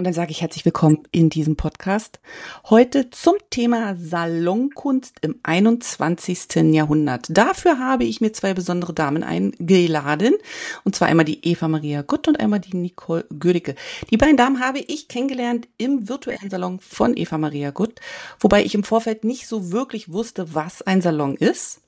Und dann sage ich herzlich willkommen in diesem Podcast. Heute zum Thema Salonkunst im 21. Jahrhundert. Dafür habe ich mir zwei besondere Damen eingeladen. Und zwar einmal die Eva Maria Gutt und einmal die Nicole Gödicke. Die beiden Damen habe ich kennengelernt im virtuellen Salon von Eva Maria Gutt. Wobei ich im Vorfeld nicht so wirklich wusste, was ein Salon ist.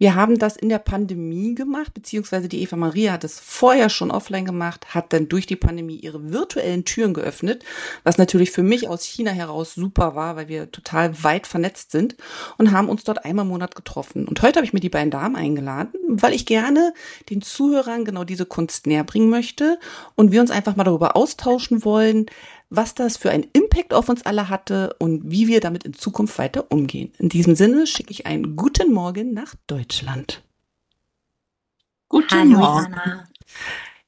Wir haben das in der Pandemie gemacht, beziehungsweise die Eva Maria hat es vorher schon offline gemacht, hat dann durch die Pandemie ihre virtuellen Türen geöffnet, was natürlich für mich aus China heraus super war, weil wir total weit vernetzt sind und haben uns dort einmal im Monat getroffen. Und heute habe ich mir die beiden Damen eingeladen, weil ich gerne den Zuhörern genau diese Kunst näher bringen möchte und wir uns einfach mal darüber austauschen wollen, was das für einen Impact auf uns alle hatte und wie wir damit in Zukunft weiter umgehen. In diesem Sinne schicke ich einen guten Morgen nach Deutschland. Guten Hallo, Morgen. Anna.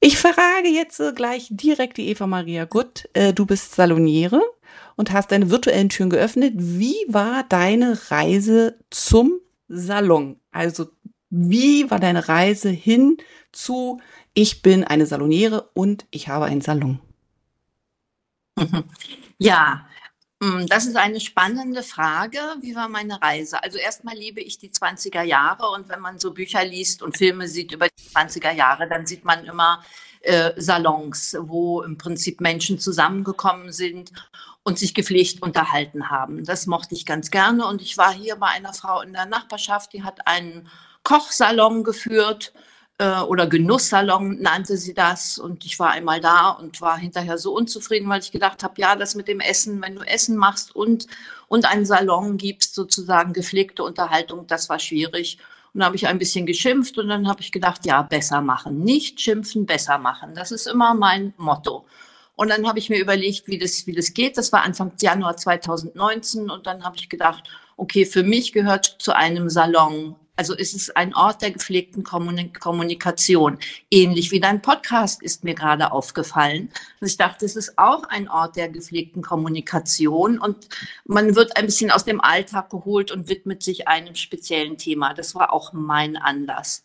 Ich frage jetzt gleich direkt die Eva Maria Gutt. Äh, du bist Saloniere und hast deine virtuellen Türen geöffnet. Wie war deine Reise zum Salon? Also wie war deine Reise hin zu ich bin eine Saloniere und ich habe einen Salon? Ja, mm, das ist eine spannende Frage. Wie war meine Reise? Also erstmal liebe ich die 20er Jahre und wenn man so Bücher liest und Filme sieht über die 20er Jahre, dann sieht man immer äh, Salons, wo im Prinzip Menschen zusammengekommen sind und sich gepflegt unterhalten haben. Das mochte ich ganz gerne und ich war hier bei einer Frau in der Nachbarschaft, die hat einen Kochsalon geführt äh, oder Genusssalon nannte sie das. Und ich war einmal da und war hinterher so unzufrieden, weil ich gedacht habe, ja, das mit dem Essen, wenn du Essen machst und, und einen Salon gibst, sozusagen gepflegte Unterhaltung, das war schwierig. Und da habe ich ein bisschen geschimpft und dann habe ich gedacht, ja, besser machen. Nicht schimpfen, besser machen. Das ist immer mein Motto. Und dann habe ich mir überlegt, wie das, wie das geht. Das war Anfang Januar 2019 und dann habe ich gedacht, okay, für mich gehört zu einem Salon also ist es ein Ort der gepflegten Kommunikation. Ähnlich wie dein Podcast ist mir gerade aufgefallen. Und ich dachte, es ist auch ein Ort der gepflegten Kommunikation und man wird ein bisschen aus dem Alltag geholt und widmet sich einem speziellen Thema. Das war auch mein Anlass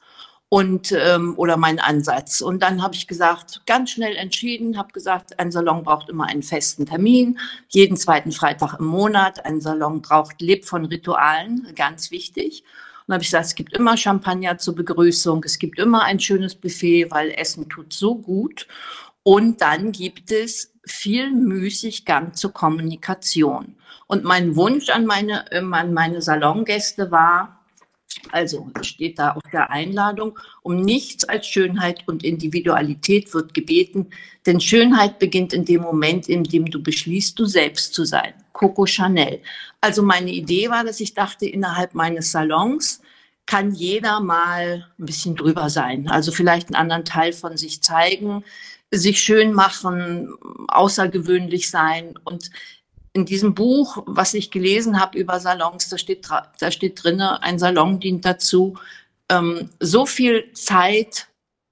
und ähm, oder mein Ansatz. Und dann habe ich gesagt, ganz schnell entschieden, habe gesagt, ein Salon braucht immer einen festen Termin, jeden zweiten Freitag im Monat. Ein Salon braucht lebt von Ritualen, ganz wichtig. Und habe ich gesagt, es gibt immer Champagner zur Begrüßung, es gibt immer ein schönes Buffet, weil Essen tut so gut. Und dann gibt es viel Müßiggang zur Kommunikation. Und mein Wunsch an meine, äh, an meine Salongäste war, also steht da auf der Einladung, um nichts als Schönheit und Individualität wird gebeten, denn Schönheit beginnt in dem Moment, in dem du beschließt, du selbst zu sein. Coco Chanel. Also meine Idee war, dass ich dachte, innerhalb meines Salons kann jeder mal ein bisschen drüber sein. Also vielleicht einen anderen Teil von sich zeigen, sich schön machen, außergewöhnlich sein und in diesem Buch, was ich gelesen habe über Salons, da steht, da steht drin, ein Salon dient dazu, ähm, so viel Zeit,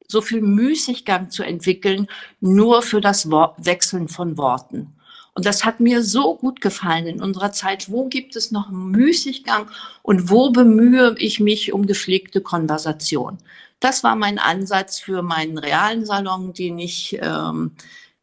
so viel Müßiggang zu entwickeln, nur für das Wort, Wechseln von Worten. Und das hat mir so gut gefallen in unserer Zeit. Wo gibt es noch Müßiggang und wo bemühe ich mich um gepflegte Konversation? Das war mein Ansatz für meinen realen Salon, den ich ähm,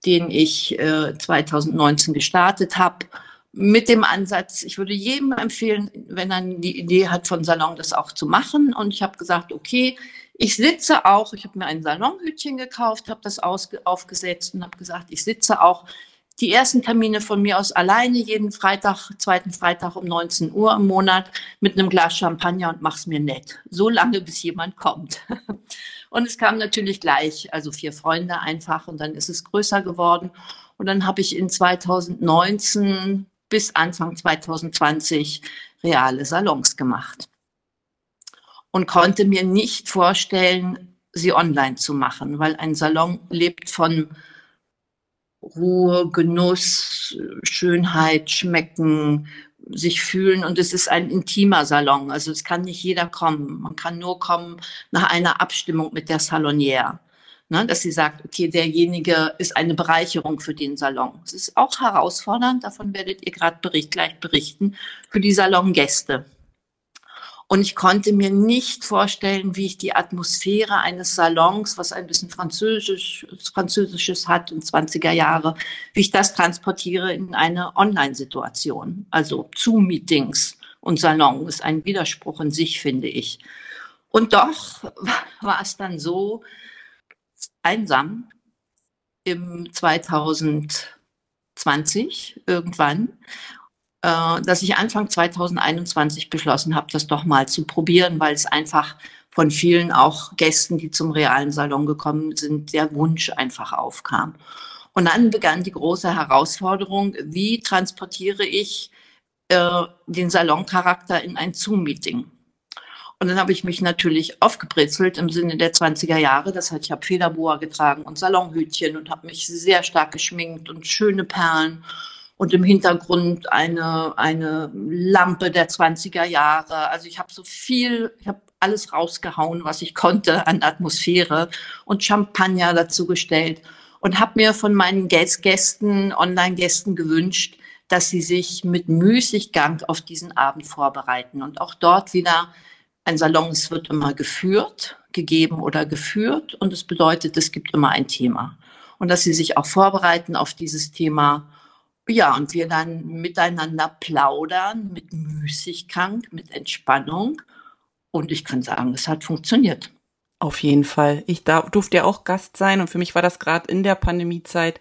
den ich äh, 2019 gestartet habe. Mit dem Ansatz, ich würde jedem empfehlen, wenn er die Idee hat von Salon, das auch zu machen. Und ich habe gesagt, okay, ich sitze auch, ich habe mir ein Salonhütchen gekauft, habe das aufgesetzt und habe gesagt, ich sitze auch die ersten Termine von mir aus alleine jeden Freitag, zweiten Freitag um 19 Uhr im Monat mit einem Glas Champagner und mach's mir nett. So lange, bis jemand kommt. Und es kam natürlich gleich, also vier Freunde einfach und dann ist es größer geworden. Und dann habe ich in 2019 bis Anfang 2020 reale Salons gemacht und konnte mir nicht vorstellen, sie online zu machen, weil ein Salon lebt von Ruhe, Genuss, Schönheit, Schmecken, sich fühlen und es ist ein intimer Salon. Also es kann nicht jeder kommen. Man kann nur kommen nach einer Abstimmung mit der Salonière. Ne, dass sie sagt, okay, derjenige ist eine Bereicherung für den Salon. Es ist auch herausfordernd, davon werdet ihr gerade bericht, gleich berichten, für die Salongäste. Und ich konnte mir nicht vorstellen, wie ich die Atmosphäre eines Salons, was ein bisschen Französisch, Französisches hat in 20er Jahre, wie ich das transportiere in eine Online-Situation. Also Zoom-Meetings und Salon ist ein Widerspruch in sich, finde ich. Und doch war es dann so einsam im 2020 irgendwann dass ich Anfang 2021 beschlossen habe, das doch mal zu probieren, weil es einfach von vielen auch Gästen, die zum realen Salon gekommen sind, der Wunsch einfach aufkam. Und dann begann die große Herausforderung, wie transportiere ich äh, den Saloncharakter in ein Zoom-Meeting? Und dann habe ich mich natürlich aufgebrezelt im Sinne der 20er Jahre. Das heißt, ich habe Federboa getragen und Salonhütchen und habe mich sehr stark geschminkt und schöne Perlen und im Hintergrund eine, eine Lampe der 20er Jahre. Also ich habe so viel, ich habe alles rausgehauen, was ich konnte an Atmosphäre und Champagner dazu gestellt und habe mir von meinen Gästen, Online-Gästen gewünscht, dass sie sich mit Müßiggang auf diesen Abend vorbereiten. Und auch dort wieder ein Salon, es wird immer geführt, gegeben oder geführt und es bedeutet, es gibt immer ein Thema. Und dass sie sich auch vorbereiten auf dieses Thema ja, und wir dann miteinander plaudern mit Müßiggang, mit Entspannung. Und ich kann sagen, es hat funktioniert. Auf jeden Fall. Ich da, durfte ja auch Gast sein und für mich war das gerade in der Pandemiezeit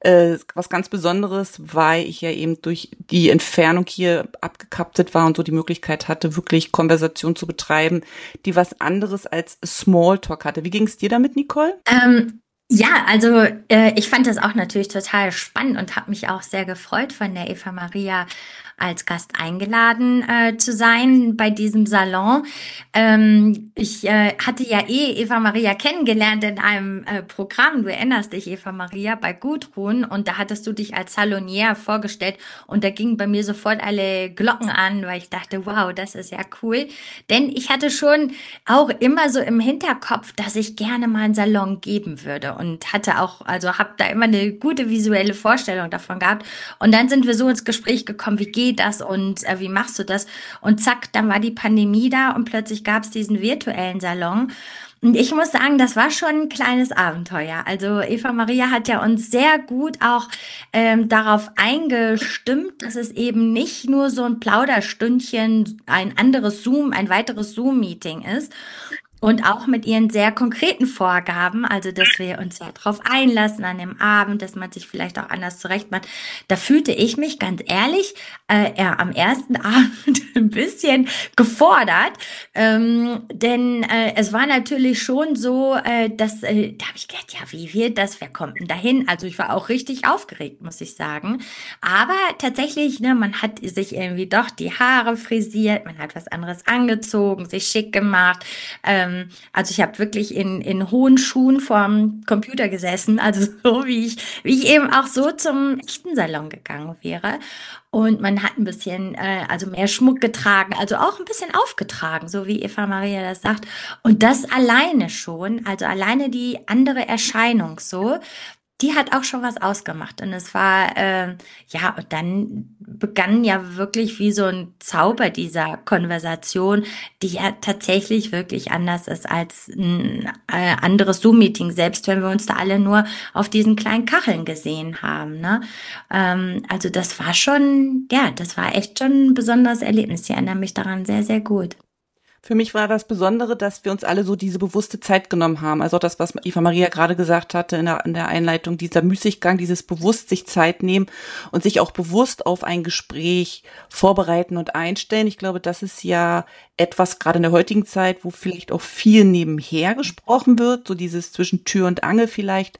äh, was ganz Besonderes, weil ich ja eben durch die Entfernung hier abgekaptet war und so die Möglichkeit hatte, wirklich Konversation zu betreiben, die was anderes als Smalltalk hatte. Wie ging es dir damit, Nicole? Ähm, ja, also äh, ich fand das auch natürlich total spannend und habe mich auch sehr gefreut von der Eva Maria als Gast eingeladen äh, zu sein bei diesem Salon. Ähm, ich äh, hatte ja eh Eva Maria kennengelernt in einem äh, Programm. Du erinnerst dich, Eva Maria, bei Gudrun und da hattest du dich als Salonier vorgestellt und da gingen bei mir sofort alle Glocken an, weil ich dachte, wow, das ist ja cool. Denn ich hatte schon auch immer so im Hinterkopf, dass ich gerne mal einen Salon geben würde und hatte auch, also habe da immer eine gute visuelle Vorstellung davon gehabt. Und dann sind wir so ins Gespräch gekommen, wie geht geht das und äh, wie machst du das? Und zack, dann war die Pandemie da und plötzlich gab es diesen virtuellen Salon. Und ich muss sagen, das war schon ein kleines Abenteuer. Also Eva Maria hat ja uns sehr gut auch ähm, darauf eingestimmt, dass es eben nicht nur so ein Plauderstündchen, ein anderes Zoom, ein weiteres Zoom-Meeting ist, und auch mit ihren sehr konkreten Vorgaben, also dass wir uns ja darauf einlassen an dem Abend, dass man sich vielleicht auch anders zurechtmacht. Da fühlte ich mich ganz ehrlich äh, ja, am ersten Abend ein bisschen gefordert, ähm, denn äh, es war natürlich schon so, äh, dass äh, da habe ich gedacht, ja, wie wird das? Wer kommt denn dahin? Also ich war auch richtig aufgeregt, muss ich sagen. Aber tatsächlich, ne, man hat sich irgendwie doch die Haare frisiert, man hat was anderes angezogen, sich schick gemacht. Äh, ähm, also ich habe wirklich in, in hohen Schuhen vorm Computer gesessen, also so wie ich, wie ich eben auch so zum echten Salon gegangen wäre. Und man hat ein bisschen, äh, also mehr Schmuck getragen, also auch ein bisschen aufgetragen, so wie Eva Maria das sagt. Und das alleine schon, also alleine die andere Erscheinung so, die hat auch schon was ausgemacht. Und es war, äh, ja, und dann begann ja wirklich wie so ein Zauber dieser Konversation, die ja tatsächlich wirklich anders ist als ein äh, anderes Zoom-Meeting, selbst wenn wir uns da alle nur auf diesen kleinen Kacheln gesehen haben. Ne? Ähm, also das war schon, ja, das war echt schon ein besonderes Erlebnis. Ich erinnere mich daran sehr, sehr gut. Für mich war das Besondere, dass wir uns alle so diese bewusste Zeit genommen haben. Also das, was Eva Maria gerade gesagt hatte in der, in der Einleitung, dieser Müßiggang, dieses bewusst sich Zeit nehmen und sich auch bewusst auf ein Gespräch vorbereiten und einstellen. Ich glaube, das ist ja etwas gerade in der heutigen Zeit, wo vielleicht auch viel nebenher gesprochen wird, so dieses zwischen Tür und Angel vielleicht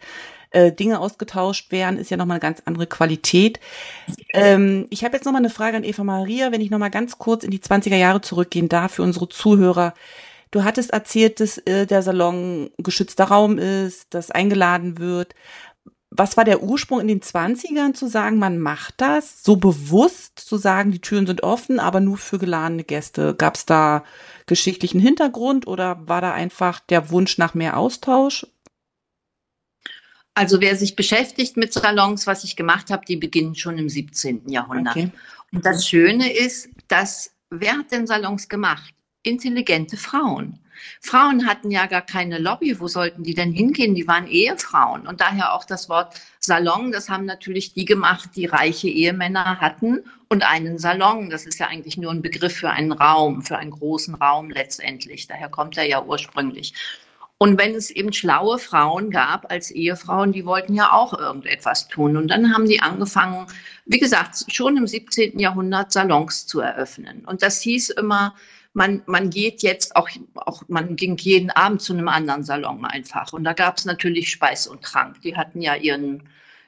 äh, Dinge ausgetauscht werden, ist ja nochmal eine ganz andere Qualität. Ähm, ich habe jetzt nochmal eine Frage an Eva Maria, wenn ich nochmal ganz kurz in die 20er Jahre zurückgehen darf für unsere Zuhörer. Du hattest erzählt, dass äh, der Salon geschützter Raum ist, dass eingeladen wird. was war der Ursprung in den 20ern zu sagen, man macht das so bewusst, zu sagen, die Türen sind offen, aber nur für geladene Gäste? Gab es da geschichtlichen Hintergrund oder war da einfach der Wunsch nach mehr Austausch? Also wer sich beschäftigt mit Salons, was ich gemacht habe, die beginnen schon im 17. Jahrhundert. Okay. Und das Schöne ist, dass wer hat denn Salons gemacht? Intelligente Frauen. Frauen hatten ja gar keine Lobby. Wo sollten die denn hingehen? Die waren Ehefrauen. Und daher auch das Wort Salon, das haben natürlich die gemacht, die reiche Ehemänner hatten und einen Salon. Das ist ja eigentlich nur ein Begriff für einen Raum, für einen großen Raum letztendlich. Daher kommt er ja ursprünglich. Und wenn es eben schlaue Frauen gab als Ehefrauen, die wollten ja auch irgendetwas tun. Und dann haben die angefangen, wie gesagt, schon im 17. Jahrhundert Salons zu eröffnen. Und das hieß immer, man, man geht jetzt auch, auch, man ging jeden Abend zu einem anderen Salon einfach. Und da gab es natürlich Speis und Trank. Die hatten ja ihren,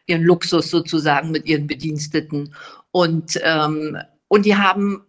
ihren Luxus sozusagen mit ihren Bediensteten. Und, ähm, und die haben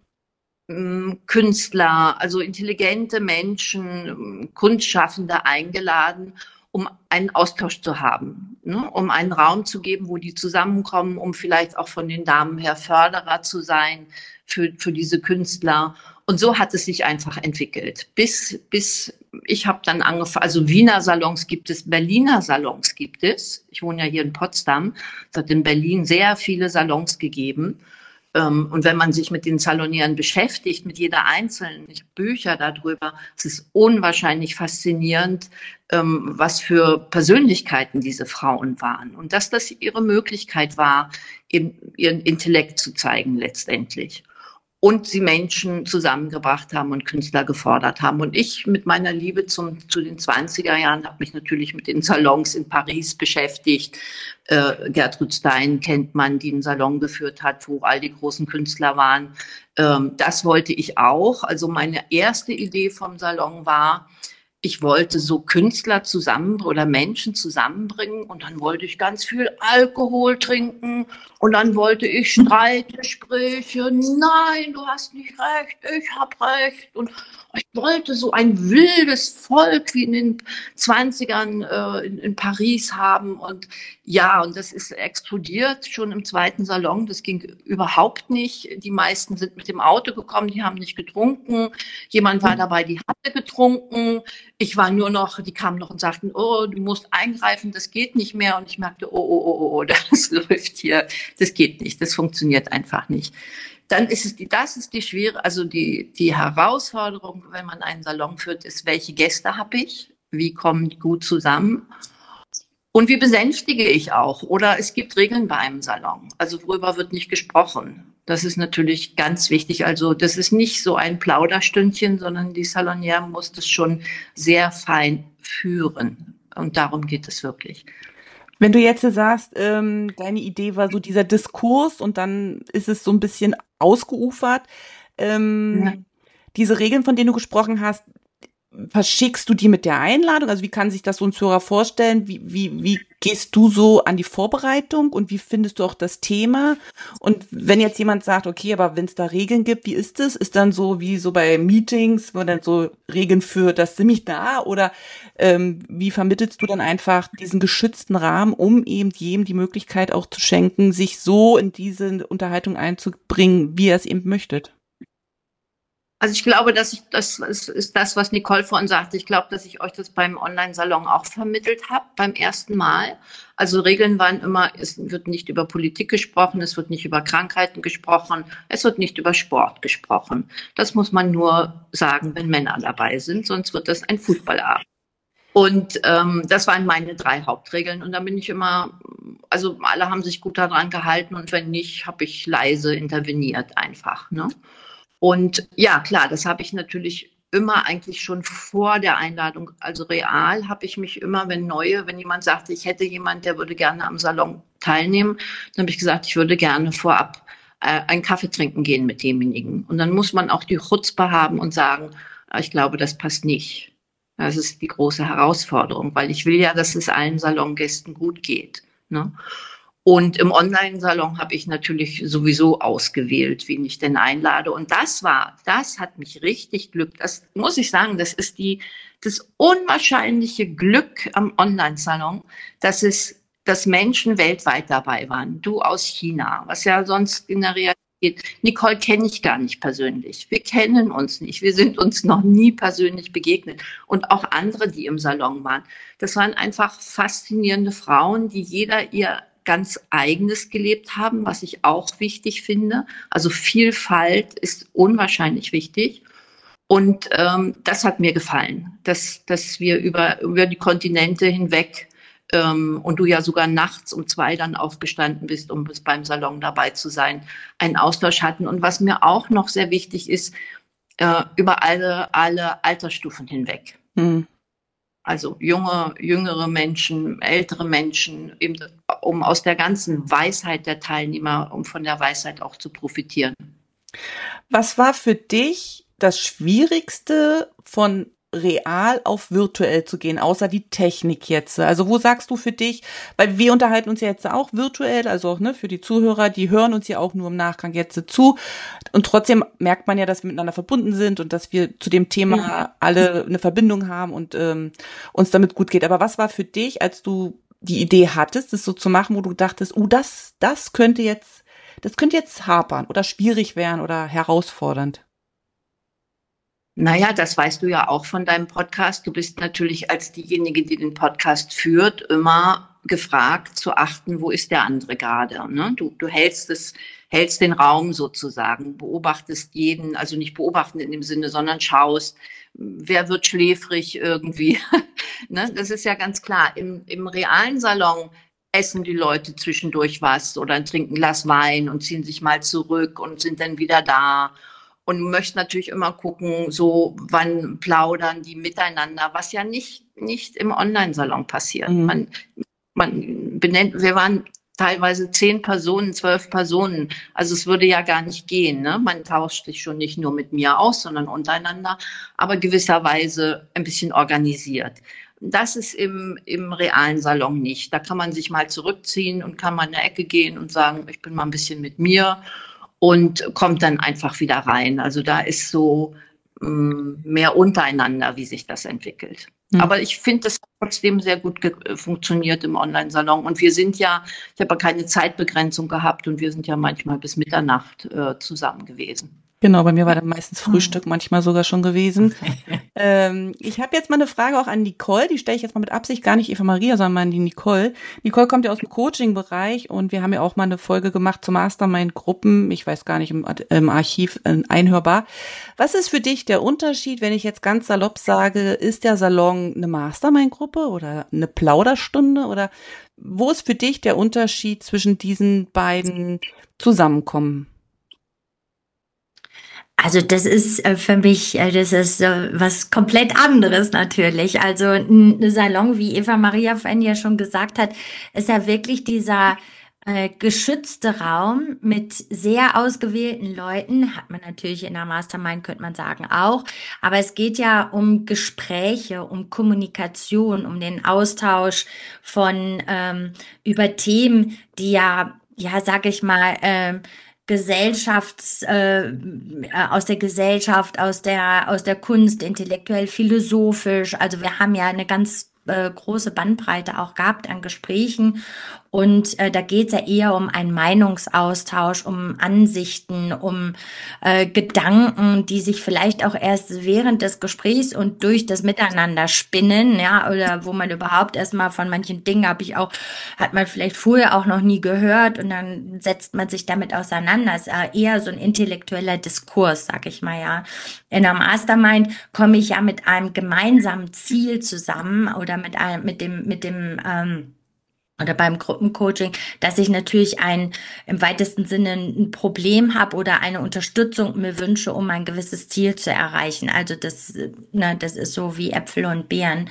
Künstler, also intelligente Menschen, ähm, Kunstschaffende eingeladen, um einen Austausch zu haben, ne? um einen Raum zu geben, wo die zusammenkommen, um vielleicht auch von den Damen her Förderer zu sein für, für diese Künstler. Und so hat es sich einfach entwickelt. Bis, bis ich habe dann angefangen, also Wiener Salons gibt es, Berliner Salons gibt es. Ich wohne ja hier in Potsdam. Es hat in Berlin sehr viele Salons gegeben. Ähm, und wenn man sich mit den Salonieren beschäftigt, mit jeder einzelnen Bücher darüber, es ist unwahrscheinlich faszinierend, ähm, was für Persönlichkeiten diese Frauen waren. Und dass das ihre Möglichkeit war, eben ihren Intellekt zu zeigen letztendlich und sie Menschen zusammengebracht haben und Künstler gefordert haben. Und ich mit meiner Liebe zum, zu den 20er Jahren habe mich natürlich mit den Salons in Paris beschäftigt. Äh, Gertrud Stein kennt man, die einen Salon geführt hat, wo all die großen Künstler waren. Ähm, das wollte ich auch. Also meine erste Idee vom Salon war, ich wollte so Künstler zusammen oder Menschen zusammenbringen und dann wollte ich ganz viel Alkohol trinken und dann wollte ich Streitgespräche. Nein, du hast nicht recht, ich habe recht. Und ich wollte so ein wildes Volk wie in den 20ern äh, in, in, Paris haben. Und ja, und das ist explodiert schon im zweiten Salon. Das ging überhaupt nicht. Die meisten sind mit dem Auto gekommen, die haben nicht getrunken. Jemand war dabei, die hatte getrunken. Ich war nur noch, die kamen noch und sagten, oh, du musst eingreifen, das geht nicht mehr. Und ich merkte, oh, oh, oh, oh, oh das läuft hier, das geht nicht, das funktioniert einfach nicht dann ist es die, das ist die schwere, also die, die Herausforderung, wenn man einen Salon führt, ist, welche Gäste habe ich? Wie kommen die gut zusammen? Und wie besänftige ich auch? Oder es gibt Regeln bei einem Salon. Also worüber wird nicht gesprochen? Das ist natürlich ganz wichtig. Also das ist nicht so ein Plauderstündchen, sondern die Salonière muss das schon sehr fein führen. Und darum geht es wirklich. Wenn du jetzt sagst, ähm, deine Idee war so dieser Diskurs und dann ist es so ein bisschen ausgeufert. Ähm, ja. Diese Regeln, von denen du gesprochen hast, verschickst du die mit der Einladung? Also wie kann sich das so ein Zuhörer vorstellen? Wie, wie, wie gehst du so an die Vorbereitung und wie findest du auch das Thema? Und wenn jetzt jemand sagt, okay, aber wenn es da Regeln gibt, wie ist es? Ist dann so wie so bei Meetings, wo dann so Regeln für das Seminar oder ähm, wie vermittelst du dann einfach diesen geschützten Rahmen, um eben jedem die Möglichkeit auch zu schenken, sich so in diese Unterhaltung einzubringen, wie er es eben möchtet? Also ich glaube, dass ich, das ist, ist das, was Nicole vorhin sagte. Ich glaube, dass ich euch das beim Online-Salon auch vermittelt habe, beim ersten Mal. Also Regeln waren immer, es wird nicht über Politik gesprochen, es wird nicht über Krankheiten gesprochen, es wird nicht über Sport gesprochen. Das muss man nur sagen, wenn Männer dabei sind, sonst wird das ein Fußballabend. Und ähm, das waren meine drei Hauptregeln. Und da bin ich immer, also alle haben sich gut daran gehalten und wenn nicht, habe ich leise interveniert einfach. Ne? Und ja, klar, das habe ich natürlich immer eigentlich schon vor der Einladung, also real habe ich mich immer, wenn neue, wenn jemand sagte, ich hätte jemand, der würde gerne am Salon teilnehmen, dann habe ich gesagt, ich würde gerne vorab äh, einen Kaffee trinken gehen mit demjenigen. Und dann muss man auch die Chutzpe haben und sagen, ah, ich glaube, das passt nicht. Das ist die große Herausforderung, weil ich will ja, dass es allen Salongästen gut geht. Ne? Und im Online-Salon habe ich natürlich sowieso ausgewählt, wen ich denn einlade. Und das war, das hat mich richtig Glück. Das muss ich sagen, das ist die, das unwahrscheinliche Glück am Online-Salon, dass es dass Menschen weltweit dabei waren. Du aus China, was ja sonst in der Realität Nicole kenne ich gar nicht persönlich. Wir kennen uns nicht. Wir sind uns noch nie persönlich begegnet. Und auch andere, die im Salon waren. Das waren einfach faszinierende Frauen, die jeder ihr ganz eigenes gelebt haben, was ich auch wichtig finde. Also Vielfalt ist unwahrscheinlich wichtig. Und ähm, das hat mir gefallen, dass, dass wir über, über die Kontinente hinweg ähm, und du ja sogar nachts um zwei dann aufgestanden bist, um bis beim Salon dabei zu sein, einen Austausch hatten. Und was mir auch noch sehr wichtig ist, äh, über alle, alle Altersstufen hinweg. Mhm. Also junge, jüngere Menschen, ältere Menschen, eben, um aus der ganzen Weisheit der Teilnehmer, um von der Weisheit auch zu profitieren. Was war für dich das Schwierigste von real auf virtuell zu gehen, außer die Technik jetzt. Also wo sagst du für dich, weil wir unterhalten uns ja jetzt auch virtuell, also ne, für die Zuhörer, die hören uns ja auch nur im Nachgang jetzt zu und trotzdem merkt man ja, dass wir miteinander verbunden sind und dass wir zu dem Thema ja. alle eine Verbindung haben und ähm, uns damit gut geht. Aber was war für dich, als du die Idee hattest, das so zu machen, wo du dachtest, oh, das, das könnte jetzt, das könnte jetzt hapern oder schwierig werden oder herausfordernd? Naja, das weißt du ja auch von deinem Podcast. Du bist natürlich als diejenige, die den Podcast führt, immer gefragt zu achten, wo ist der andere gerade. Ne? Du, du hältst es, hältst den Raum sozusagen, beobachtest jeden, also nicht beobachten in dem Sinne, sondern schaust, wer wird schläfrig irgendwie. ne? Das ist ja ganz klar. Im, Im realen Salon essen die Leute zwischendurch was oder trinken ein Glas Wein und ziehen sich mal zurück und sind dann wieder da und möchte natürlich immer gucken, so wann plaudern die miteinander, was ja nicht, nicht im Online-Salon passiert. Mhm. Man, man benennt, wir waren teilweise zehn Personen, zwölf Personen. Also es würde ja gar nicht gehen. Ne? Man tauscht sich schon nicht nur mit mir aus, sondern untereinander, aber gewisserweise ein bisschen organisiert. Das ist im, im realen Salon nicht. Da kann man sich mal zurückziehen und kann mal in eine Ecke gehen und sagen, ich bin mal ein bisschen mit mir und kommt dann einfach wieder rein. Also da ist so mm, mehr untereinander, wie sich das entwickelt. Mhm. Aber ich finde, das hat trotzdem sehr gut funktioniert im Online-Salon. Und wir sind ja, ich habe ja keine Zeitbegrenzung gehabt und wir sind ja manchmal bis Mitternacht äh, zusammen gewesen. Genau, bei mir war dann meistens Frühstück manchmal sogar schon gewesen. ähm, ich habe jetzt mal eine Frage auch an Nicole, die stelle ich jetzt mal mit Absicht gar nicht Eva Maria, sondern mal an die Nicole. Nicole kommt ja aus dem Coaching-Bereich und wir haben ja auch mal eine Folge gemacht zu Mastermind-Gruppen, ich weiß gar nicht, im, im Archiv äh, einhörbar. Was ist für dich der Unterschied, wenn ich jetzt ganz salopp sage, ist der Salon eine Mastermind-Gruppe oder eine Plauderstunde oder wo ist für dich der Unterschied zwischen diesen beiden Zusammenkommen? Also das ist äh, für mich, äh, das ist was komplett anderes natürlich. Also ein Salon, wie Eva Maria vorhin ja schon gesagt hat, ist ja wirklich dieser äh, geschützte Raum mit sehr ausgewählten Leuten, hat man natürlich in der Mastermind, könnte man sagen, auch. Aber es geht ja um Gespräche, um Kommunikation, um den Austausch von ähm, über Themen, die ja, ja, sag ich mal, ähm, Gesellschafts, äh, äh, aus der Gesellschaft, aus der, aus der Kunst, intellektuell, philosophisch. Also wir haben ja eine ganz äh, große Bandbreite auch gehabt an Gesprächen und äh, da geht es ja eher um einen Meinungsaustausch, um Ansichten, um äh, Gedanken, die sich vielleicht auch erst während des Gesprächs und durch das Miteinander spinnen, ja, oder wo man überhaupt erstmal von manchen Dingen habe ich auch, hat man vielleicht vorher auch noch nie gehört und dann setzt man sich damit auseinander. Es ist eher so ein intellektueller Diskurs, sag ich mal, ja. In einem Mastermind komme ich ja mit einem gemeinsamen Ziel zusammen oder mit einem, mit dem, mit dem, ähm, oder beim Gruppencoaching, dass ich natürlich ein im weitesten Sinne ein Problem habe oder eine Unterstützung mir wünsche, um ein gewisses Ziel zu erreichen. Also das, ne, das ist so wie Äpfel und Beeren.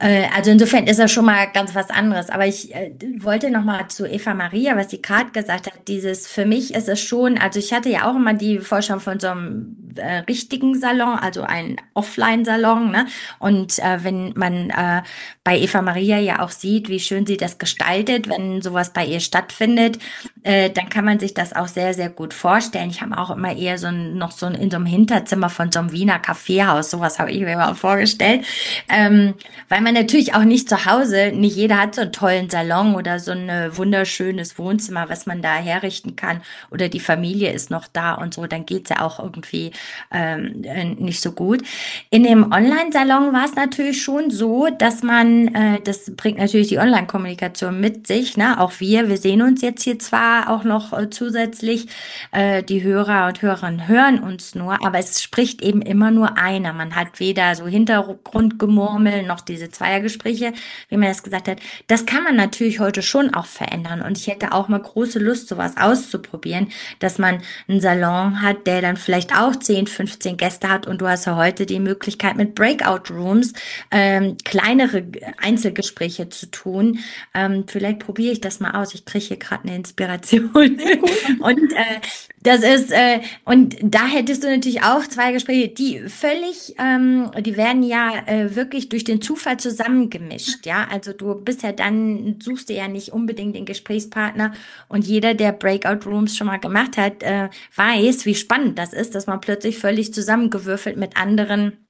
Äh, also insofern ist das schon mal ganz was anderes. Aber ich äh, wollte noch mal zu Eva Maria, was die Kat gesagt hat. Dieses für mich ist es schon. Also ich hatte ja auch immer die Vorstellung von so einem äh, richtigen Salon, also einen Offline-Salon. Ne? Und äh, wenn man äh, bei Eva Maria ja auch sieht, wie schön sie das gestaltet, wenn sowas bei ihr stattfindet, äh, dann kann man sich das auch sehr, sehr gut vorstellen. Ich habe auch immer eher so ein, noch so ein, in so einem Hinterzimmer von so einem Wiener Kaffeehaus, sowas habe ich mir mal vorgestellt. Ähm, weil man natürlich auch nicht zu Hause, nicht jeder hat so einen tollen Salon oder so ein wunderschönes Wohnzimmer, was man da herrichten kann oder die Familie ist noch da und so, dann geht's ja auch irgendwie ähm, äh, nicht so gut. In dem Online-Salon war es natürlich schon so, dass man, äh, das bringt natürlich die Online-Kommunikation mit sich, ne? auch wir, wir sehen uns jetzt hier zwar auch noch äh, zusätzlich, äh, die Hörer und Hörerinnen hören uns nur, aber es spricht eben immer nur einer. Man hat weder so Hintergrundgemurmel noch diese Zweiergespräche, wie man das gesagt hat. Das kann man natürlich heute schon auch verändern und ich hätte auch mal große Lust, sowas auszuprobieren, dass man einen Salon hat, der dann vielleicht auch 10, 15 Gäste hat und du hast ja heute die Möglichkeit mit Breakout Rooms ähm, kleinere Einzelgespräche zu tun. Ähm, vielleicht probiere ich das mal aus. Ich kriege hier gerade eine Inspiration. und äh, das ist, äh, und da hättest du natürlich auch zwei Gespräche, die völlig, ähm, die werden ja äh, wirklich durch den Zufall zusammengemischt, ja. Also du bist ja dann, suchst du ja nicht unbedingt den Gesprächspartner und jeder, der Breakout Rooms schon mal gemacht hat, äh, weiß, wie spannend das ist, dass man plötzlich völlig zusammengewürfelt mit anderen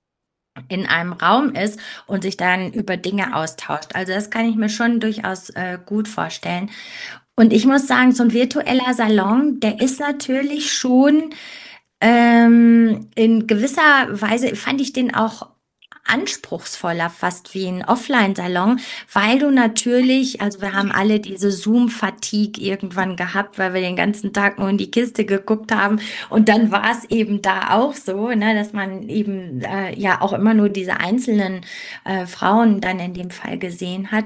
in einem Raum ist und sich dann über Dinge austauscht. Also das kann ich mir schon durchaus äh, gut vorstellen. Und ich muss sagen, so ein virtueller Salon, der ist natürlich schon ähm, in gewisser Weise, fand ich den auch anspruchsvoller fast wie ein Offline-Salon, weil du natürlich, also wir haben alle diese Zoom-Fatigue irgendwann gehabt, weil wir den ganzen Tag nur in die Kiste geguckt haben und dann war es eben da auch so, ne, dass man eben äh, ja auch immer nur diese einzelnen äh, Frauen dann in dem Fall gesehen hat.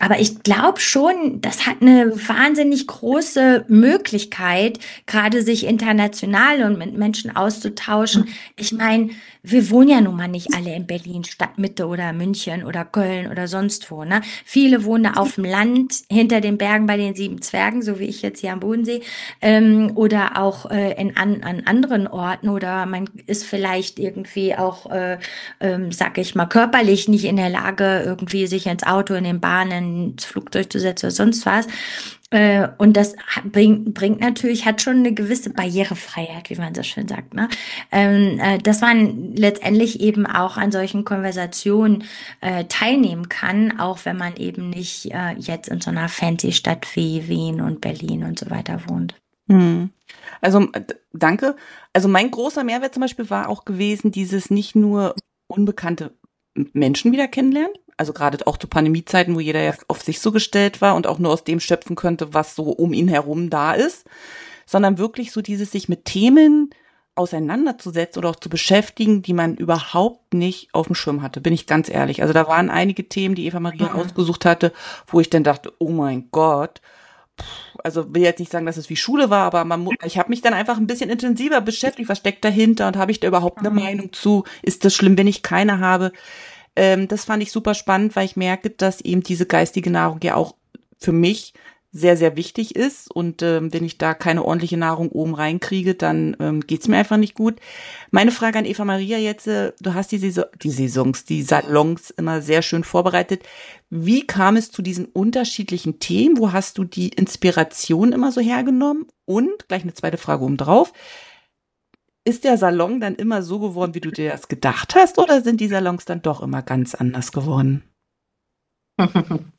Aber ich glaube schon, das hat eine wahnsinnig große Möglichkeit, gerade sich international und mit Menschen auszutauschen. Ich meine, wir wohnen ja nun mal nicht alle in Berlin, Stadtmitte oder München oder Köln oder sonst wo. Ne? Viele wohnen auf dem Land, hinter den Bergen bei den sieben Zwergen, so wie ich jetzt hier am Bodensee, ähm, oder auch äh, in, an, an anderen Orten. Oder man ist vielleicht irgendwie auch, äh, ähm, sag ich mal, körperlich nicht in der Lage, irgendwie sich ins Auto, in den Bahnen, ins Flugzeug zu setzen oder sonst was. Äh, und das bringt, bringt natürlich, hat schon eine gewisse Barrierefreiheit, wie man so schön sagt. Ne? Ähm, äh, dass man letztendlich eben auch an solchen Konversationen äh, teilnehmen kann, auch wenn man eben nicht äh, jetzt in so einer fancy Stadt wie Wien und Berlin und so weiter wohnt. Hm. Also danke. Also mein großer Mehrwert zum Beispiel war auch gewesen, dieses nicht nur unbekannte Menschen wieder kennenlernen, also gerade auch zu Pandemiezeiten, wo jeder ja auf sich so gestellt war und auch nur aus dem schöpfen könnte, was so um ihn herum da ist, sondern wirklich so dieses sich mit Themen auseinanderzusetzen oder auch zu beschäftigen, die man überhaupt nicht auf dem Schirm hatte, bin ich ganz ehrlich. Also da waren einige Themen, die Eva Maria mhm. ausgesucht hatte, wo ich dann dachte, oh mein Gott, also will jetzt nicht sagen, dass es wie Schule war, aber man, ich habe mich dann einfach ein bisschen intensiver beschäftigt, was steckt dahinter und habe ich da überhaupt eine mhm. Meinung zu? Ist das schlimm, wenn ich keine habe? Ähm, das fand ich super spannend, weil ich merke, dass eben diese geistige Nahrung ja auch für mich sehr, sehr wichtig ist. Und ähm, wenn ich da keine ordentliche Nahrung oben reinkriege, dann ähm, geht's mir einfach nicht gut. Meine Frage an Eva Maria jetzt, äh, du hast die, Saison, die Saisons, die Salons immer sehr schön vorbereitet. Wie kam es zu diesen unterschiedlichen Themen? Wo hast du die Inspiration immer so hergenommen? Und gleich eine zweite Frage oben drauf ist der Salon dann immer so geworden, wie du dir das gedacht hast, oder sind die Salons dann doch immer ganz anders geworden?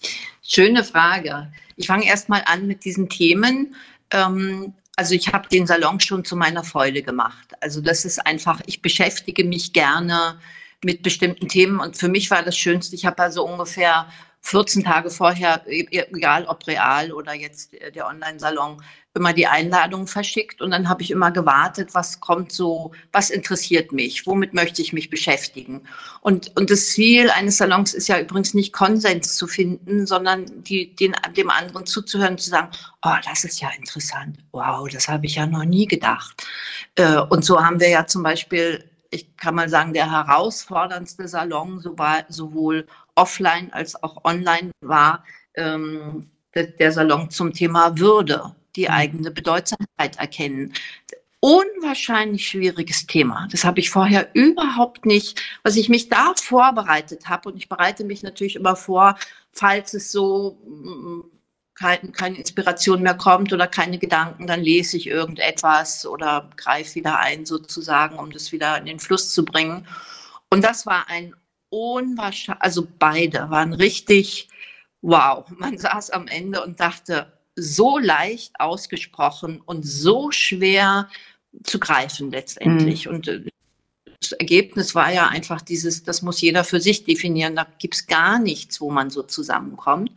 Schöne Frage. Ich fange erstmal an mit diesen Themen. Ähm, also ich habe den Salon schon zu meiner Freude gemacht. Also das ist einfach, ich beschäftige mich gerne mit bestimmten Themen und für mich war das Schönste, ich habe also ungefähr 14 Tage vorher, e, e, egal ob real oder jetzt der Online-Salon, immer die Einladung verschickt und dann habe ich immer gewartet, was kommt so, was interessiert mich, womit möchte ich mich beschäftigen. Und, und das Ziel eines Salons ist ja übrigens nicht Konsens zu finden, sondern die, den, dem anderen zuzuhören, zu sagen, oh, das ist ja interessant, wow, das habe ich ja noch nie gedacht. Äh, und so haben wir ja zum Beispiel, ich kann mal sagen, der herausforderndste Salon sowohl offline als auch online war, ähm, der Salon zum Thema Würde die mhm. eigene Bedeutsamkeit erkennen. unwahrscheinlich schwieriges Thema. Das habe ich vorher überhaupt nicht, was ich mich da vorbereitet habe. Und ich bereite mich natürlich immer vor, falls es so mm, kein, keine Inspiration mehr kommt oder keine Gedanken, dann lese ich irgendetwas oder greife wieder ein sozusagen, um das wieder in den Fluss zu bringen. Und das war ein unwahrscheinlich, also beide waren richtig wow. Man saß am Ende und dachte, so leicht ausgesprochen und so schwer zu greifen letztendlich. Mhm. Und äh, das Ergebnis war ja einfach dieses, das muss jeder für sich definieren. Da gibt es gar nichts, wo man so zusammenkommt.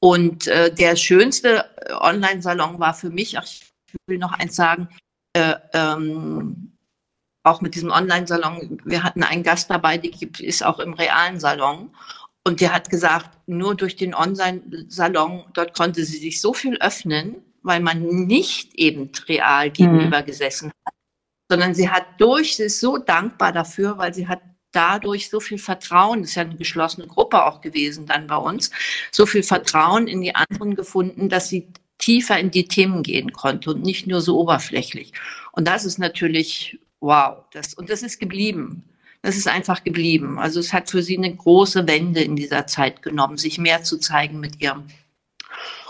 Und äh, der schönste äh, Online-Salon war für mich, ach, ich will noch eins sagen, äh, ähm, auch mit diesem Online-Salon, wir hatten einen Gast dabei, die gibt, ist auch im realen Salon. Und der hat gesagt, nur durch den Online-Salon, dort konnte sie sich so viel öffnen, weil man nicht eben real mhm. gegenüber gesessen hat, sondern sie hat durch, sie ist so dankbar dafür, weil sie hat dadurch so viel Vertrauen, das ist ja eine geschlossene Gruppe auch gewesen dann bei uns, so viel Vertrauen in die anderen gefunden, dass sie tiefer in die Themen gehen konnte und nicht nur so oberflächlich. Und das ist natürlich wow. Das, und das ist geblieben. Das ist einfach geblieben. Also es hat für sie eine große Wende in dieser Zeit genommen, sich mehr zu zeigen mit ihrem.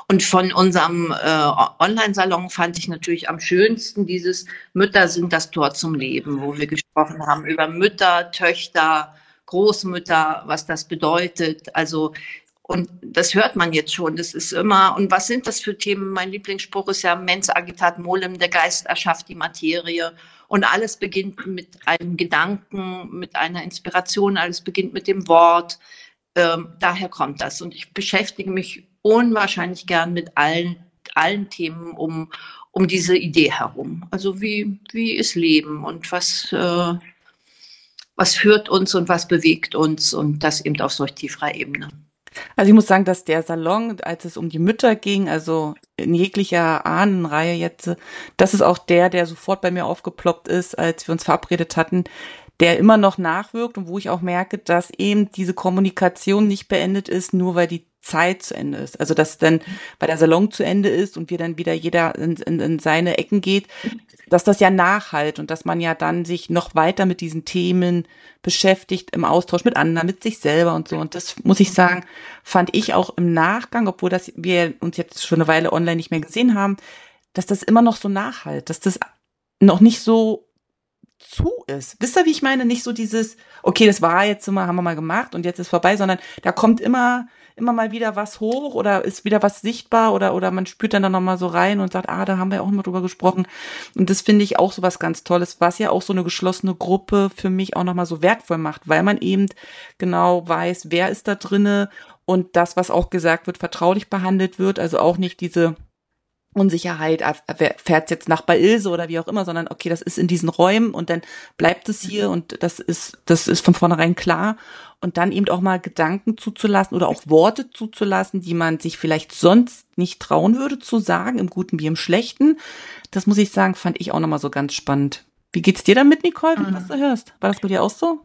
Und von unserem äh, Online-Salon fand ich natürlich am schönsten dieses Mütter sind das Tor zum Leben, wo wir gesprochen haben über Mütter, Töchter, Großmütter, was das bedeutet. Also und das hört man jetzt schon. Das ist immer, und was sind das für Themen? Mein Lieblingsspruch ist ja, Mens agitat molem, der Geist erschafft die Materie. Und alles beginnt mit einem Gedanken, mit einer Inspiration, alles beginnt mit dem Wort. Ähm, daher kommt das. Und ich beschäftige mich unwahrscheinlich gern mit allen, allen Themen um, um diese Idee herum. Also wie, wie ist Leben und was, äh, was führt uns und was bewegt uns und das eben auf solch tieferer Ebene. Also ich muss sagen, dass der Salon, als es um die Mütter ging, also in jeglicher Ahnenreihe jetzt, das ist auch der, der sofort bei mir aufgeploppt ist, als wir uns verabredet hatten, der immer noch nachwirkt und wo ich auch merke, dass eben diese Kommunikation nicht beendet ist, nur weil die Zeit zu Ende ist. Also dass dann bei der Salon zu Ende ist und wir dann wieder jeder in, in, in seine Ecken geht, dass das ja nachhalt und dass man ja dann sich noch weiter mit diesen Themen beschäftigt, im Austausch mit anderen, mit sich selber und so. Und das muss ich sagen, fand ich auch im Nachgang, obwohl das wir uns jetzt schon eine Weile online nicht mehr gesehen haben, dass das immer noch so nachhalt, dass das noch nicht so zu ist. Wisst ihr, wie ich meine? Nicht so dieses, okay, das war jetzt immer, haben wir mal gemacht und jetzt ist vorbei, sondern da kommt immer immer mal wieder was hoch oder ist wieder was sichtbar oder, oder man spürt dann, dann nochmal so rein und sagt, ah, da haben wir auch immer drüber gesprochen. Und das finde ich auch so was ganz Tolles, was ja auch so eine geschlossene Gruppe für mich auch nochmal so wertvoll macht, weil man eben genau weiß, wer ist da drinne und das, was auch gesagt wird, vertraulich behandelt wird, also auch nicht diese Unsicherheit, fährt jetzt nach bei Ilse oder wie auch immer, sondern okay, das ist in diesen Räumen und dann bleibt es hier und das ist, das ist von vornherein klar und dann eben auch mal Gedanken zuzulassen oder auch Worte zuzulassen, die man sich vielleicht sonst nicht trauen würde zu sagen, im Guten wie im Schlechten. Das muss ich sagen, fand ich auch nochmal so ganz spannend. Wie geht's dir damit, Nicole, wenn du das hörst? War das bei dir auch so?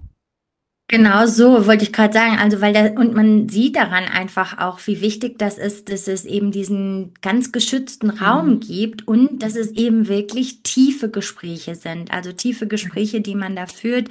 Genau so wollte ich gerade sagen. Also, weil der, und man sieht daran einfach auch, wie wichtig das ist, dass es eben diesen ganz geschützten Raum mhm. gibt und dass es eben wirklich tiefe Gespräche sind. Also tiefe Gespräche, die man da führt,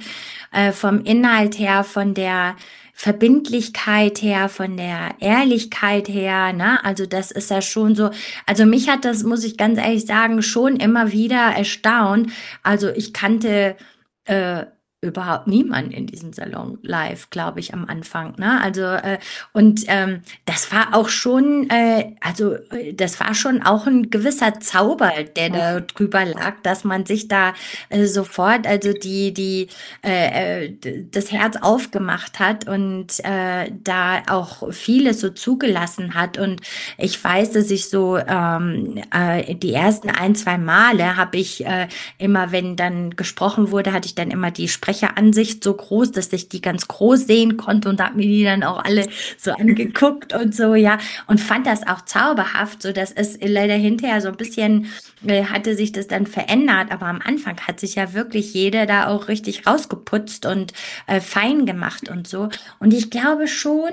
äh, vom Inhalt her, von der Verbindlichkeit her, von der Ehrlichkeit her, ne? Also das ist ja schon so. Also mich hat das, muss ich ganz ehrlich sagen, schon immer wieder erstaunt. Also ich kannte äh, überhaupt niemand in diesem Salon live, glaube ich, am Anfang. Ne? Also äh, und ähm, das war auch schon, äh, also äh, das war schon auch ein gewisser Zauber, der da drüber lag, dass man sich da äh, sofort, also die die äh, äh, das Herz aufgemacht hat und äh, da auch vieles so zugelassen hat. Und ich weiß, dass ich so ähm, äh, die ersten ein zwei Male habe ich äh, immer, wenn dann gesprochen wurde, hatte ich dann immer die Sprecher Flächeansicht so groß, dass ich die ganz groß sehen konnte und habe mir die dann auch alle so angeguckt und so, ja, und fand das auch zauberhaft, so dass es leider hinterher so ein bisschen äh, hatte sich das dann verändert, aber am Anfang hat sich ja wirklich jeder da auch richtig rausgeputzt und äh, fein gemacht und so. Und ich glaube schon,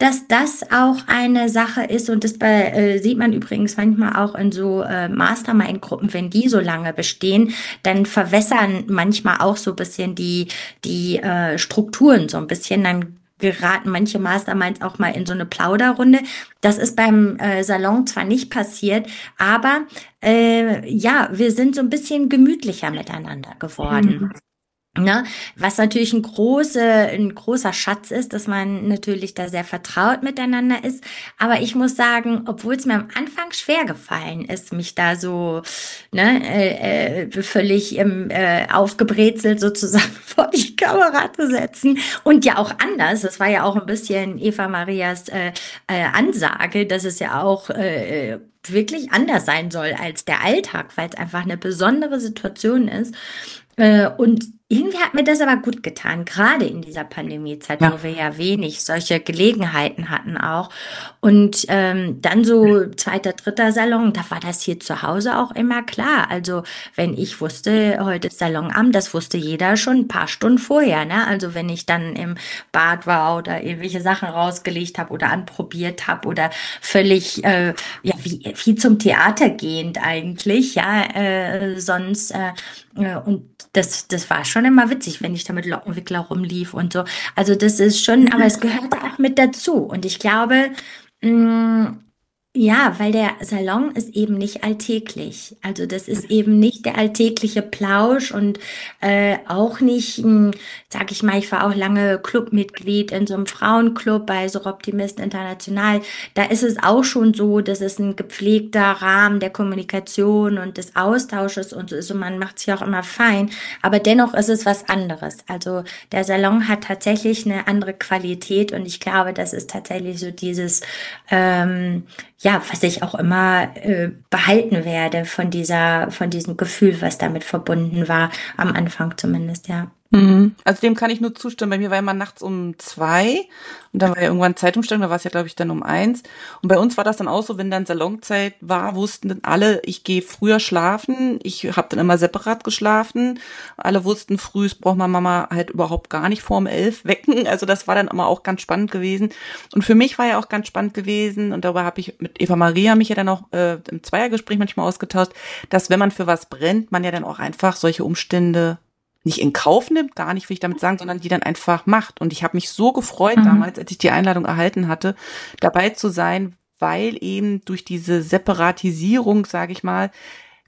dass das auch eine Sache ist und das bei, äh, sieht man übrigens manchmal auch in so äh, Mastermind-Gruppen, wenn die so lange bestehen, dann verwässern manchmal auch so ein bisschen die, die äh, Strukturen so ein bisschen, dann geraten manche Masterminds auch mal in so eine Plauderrunde. Das ist beim äh, Salon zwar nicht passiert, aber äh, ja, wir sind so ein bisschen gemütlicher miteinander geworden. Mhm. Ne? Was natürlich ein, große, ein großer Schatz ist, dass man natürlich da sehr vertraut miteinander ist. Aber ich muss sagen, obwohl es mir am Anfang schwer gefallen ist, mich da so ne, äh, äh, völlig im, äh, aufgebrezelt sozusagen vor die Kamera zu setzen. Und ja auch anders. Das war ja auch ein bisschen Eva Marias äh, äh, Ansage, dass es ja auch äh, wirklich anders sein soll als der Alltag, weil es einfach eine besondere Situation ist. Äh, und irgendwie hat mir das aber gut getan, gerade in dieser Pandemiezeit, ja. wo wir ja wenig solche Gelegenheiten hatten auch. Und ähm, dann so zweiter, dritter Salon, da war das hier zu Hause auch immer klar. Also wenn ich wusste, heute ist Salonabend, das wusste jeder schon ein paar Stunden vorher. Ne? Also wenn ich dann im Bad war oder irgendwelche Sachen rausgelegt habe oder anprobiert habe oder völlig äh, ja wie, wie zum Theater gehend eigentlich, ja, äh, sonst äh, äh und das, das war schon immer witzig, wenn ich da mit Lockenwickler rumlief und so. Also das ist schon, aber es gehört auch mit dazu. Und ich glaube, mh, mm, ja, weil der Salon ist eben nicht alltäglich. Also das ist eben nicht der alltägliche Plausch und äh, auch nicht, hm, sag ich mal, ich war auch lange Clubmitglied in so einem Frauenclub bei so Optimisten International. Da ist es auch schon so, dass es ein gepflegter Rahmen der Kommunikation und des Austausches und so ist und man macht sich auch immer fein. Aber dennoch ist es was anderes. Also der Salon hat tatsächlich eine andere Qualität und ich glaube, das ist tatsächlich so dieses ähm, ja, was ich auch immer äh, behalten werde von dieser, von diesem Gefühl, was damit verbunden war, am Anfang zumindest, ja. Mhm. Also dem kann ich nur zustimmen. Bei mir war immer nachts um zwei und dann war ja irgendwann Zeitumstellung, da war es ja, glaube ich, dann um eins. Und bei uns war das dann auch so, wenn dann Salonzeit war, wussten dann alle, ich gehe früher schlafen. Ich habe dann immer separat geschlafen. Alle wussten, früh braucht man Mama halt überhaupt gar nicht vorm elf wecken. Also das war dann immer auch ganz spannend gewesen. Und für mich war ja auch ganz spannend gewesen, und darüber habe ich mit Eva Maria mich ja dann auch äh, im Zweiergespräch manchmal ausgetauscht, dass wenn man für was brennt, man ja dann auch einfach solche Umstände nicht in Kauf nimmt, gar nicht will ich damit sagen, sondern die dann einfach macht. Und ich habe mich so gefreut mhm. damals, als ich die Einladung erhalten hatte, dabei zu sein, weil eben durch diese Separatisierung, sage ich mal,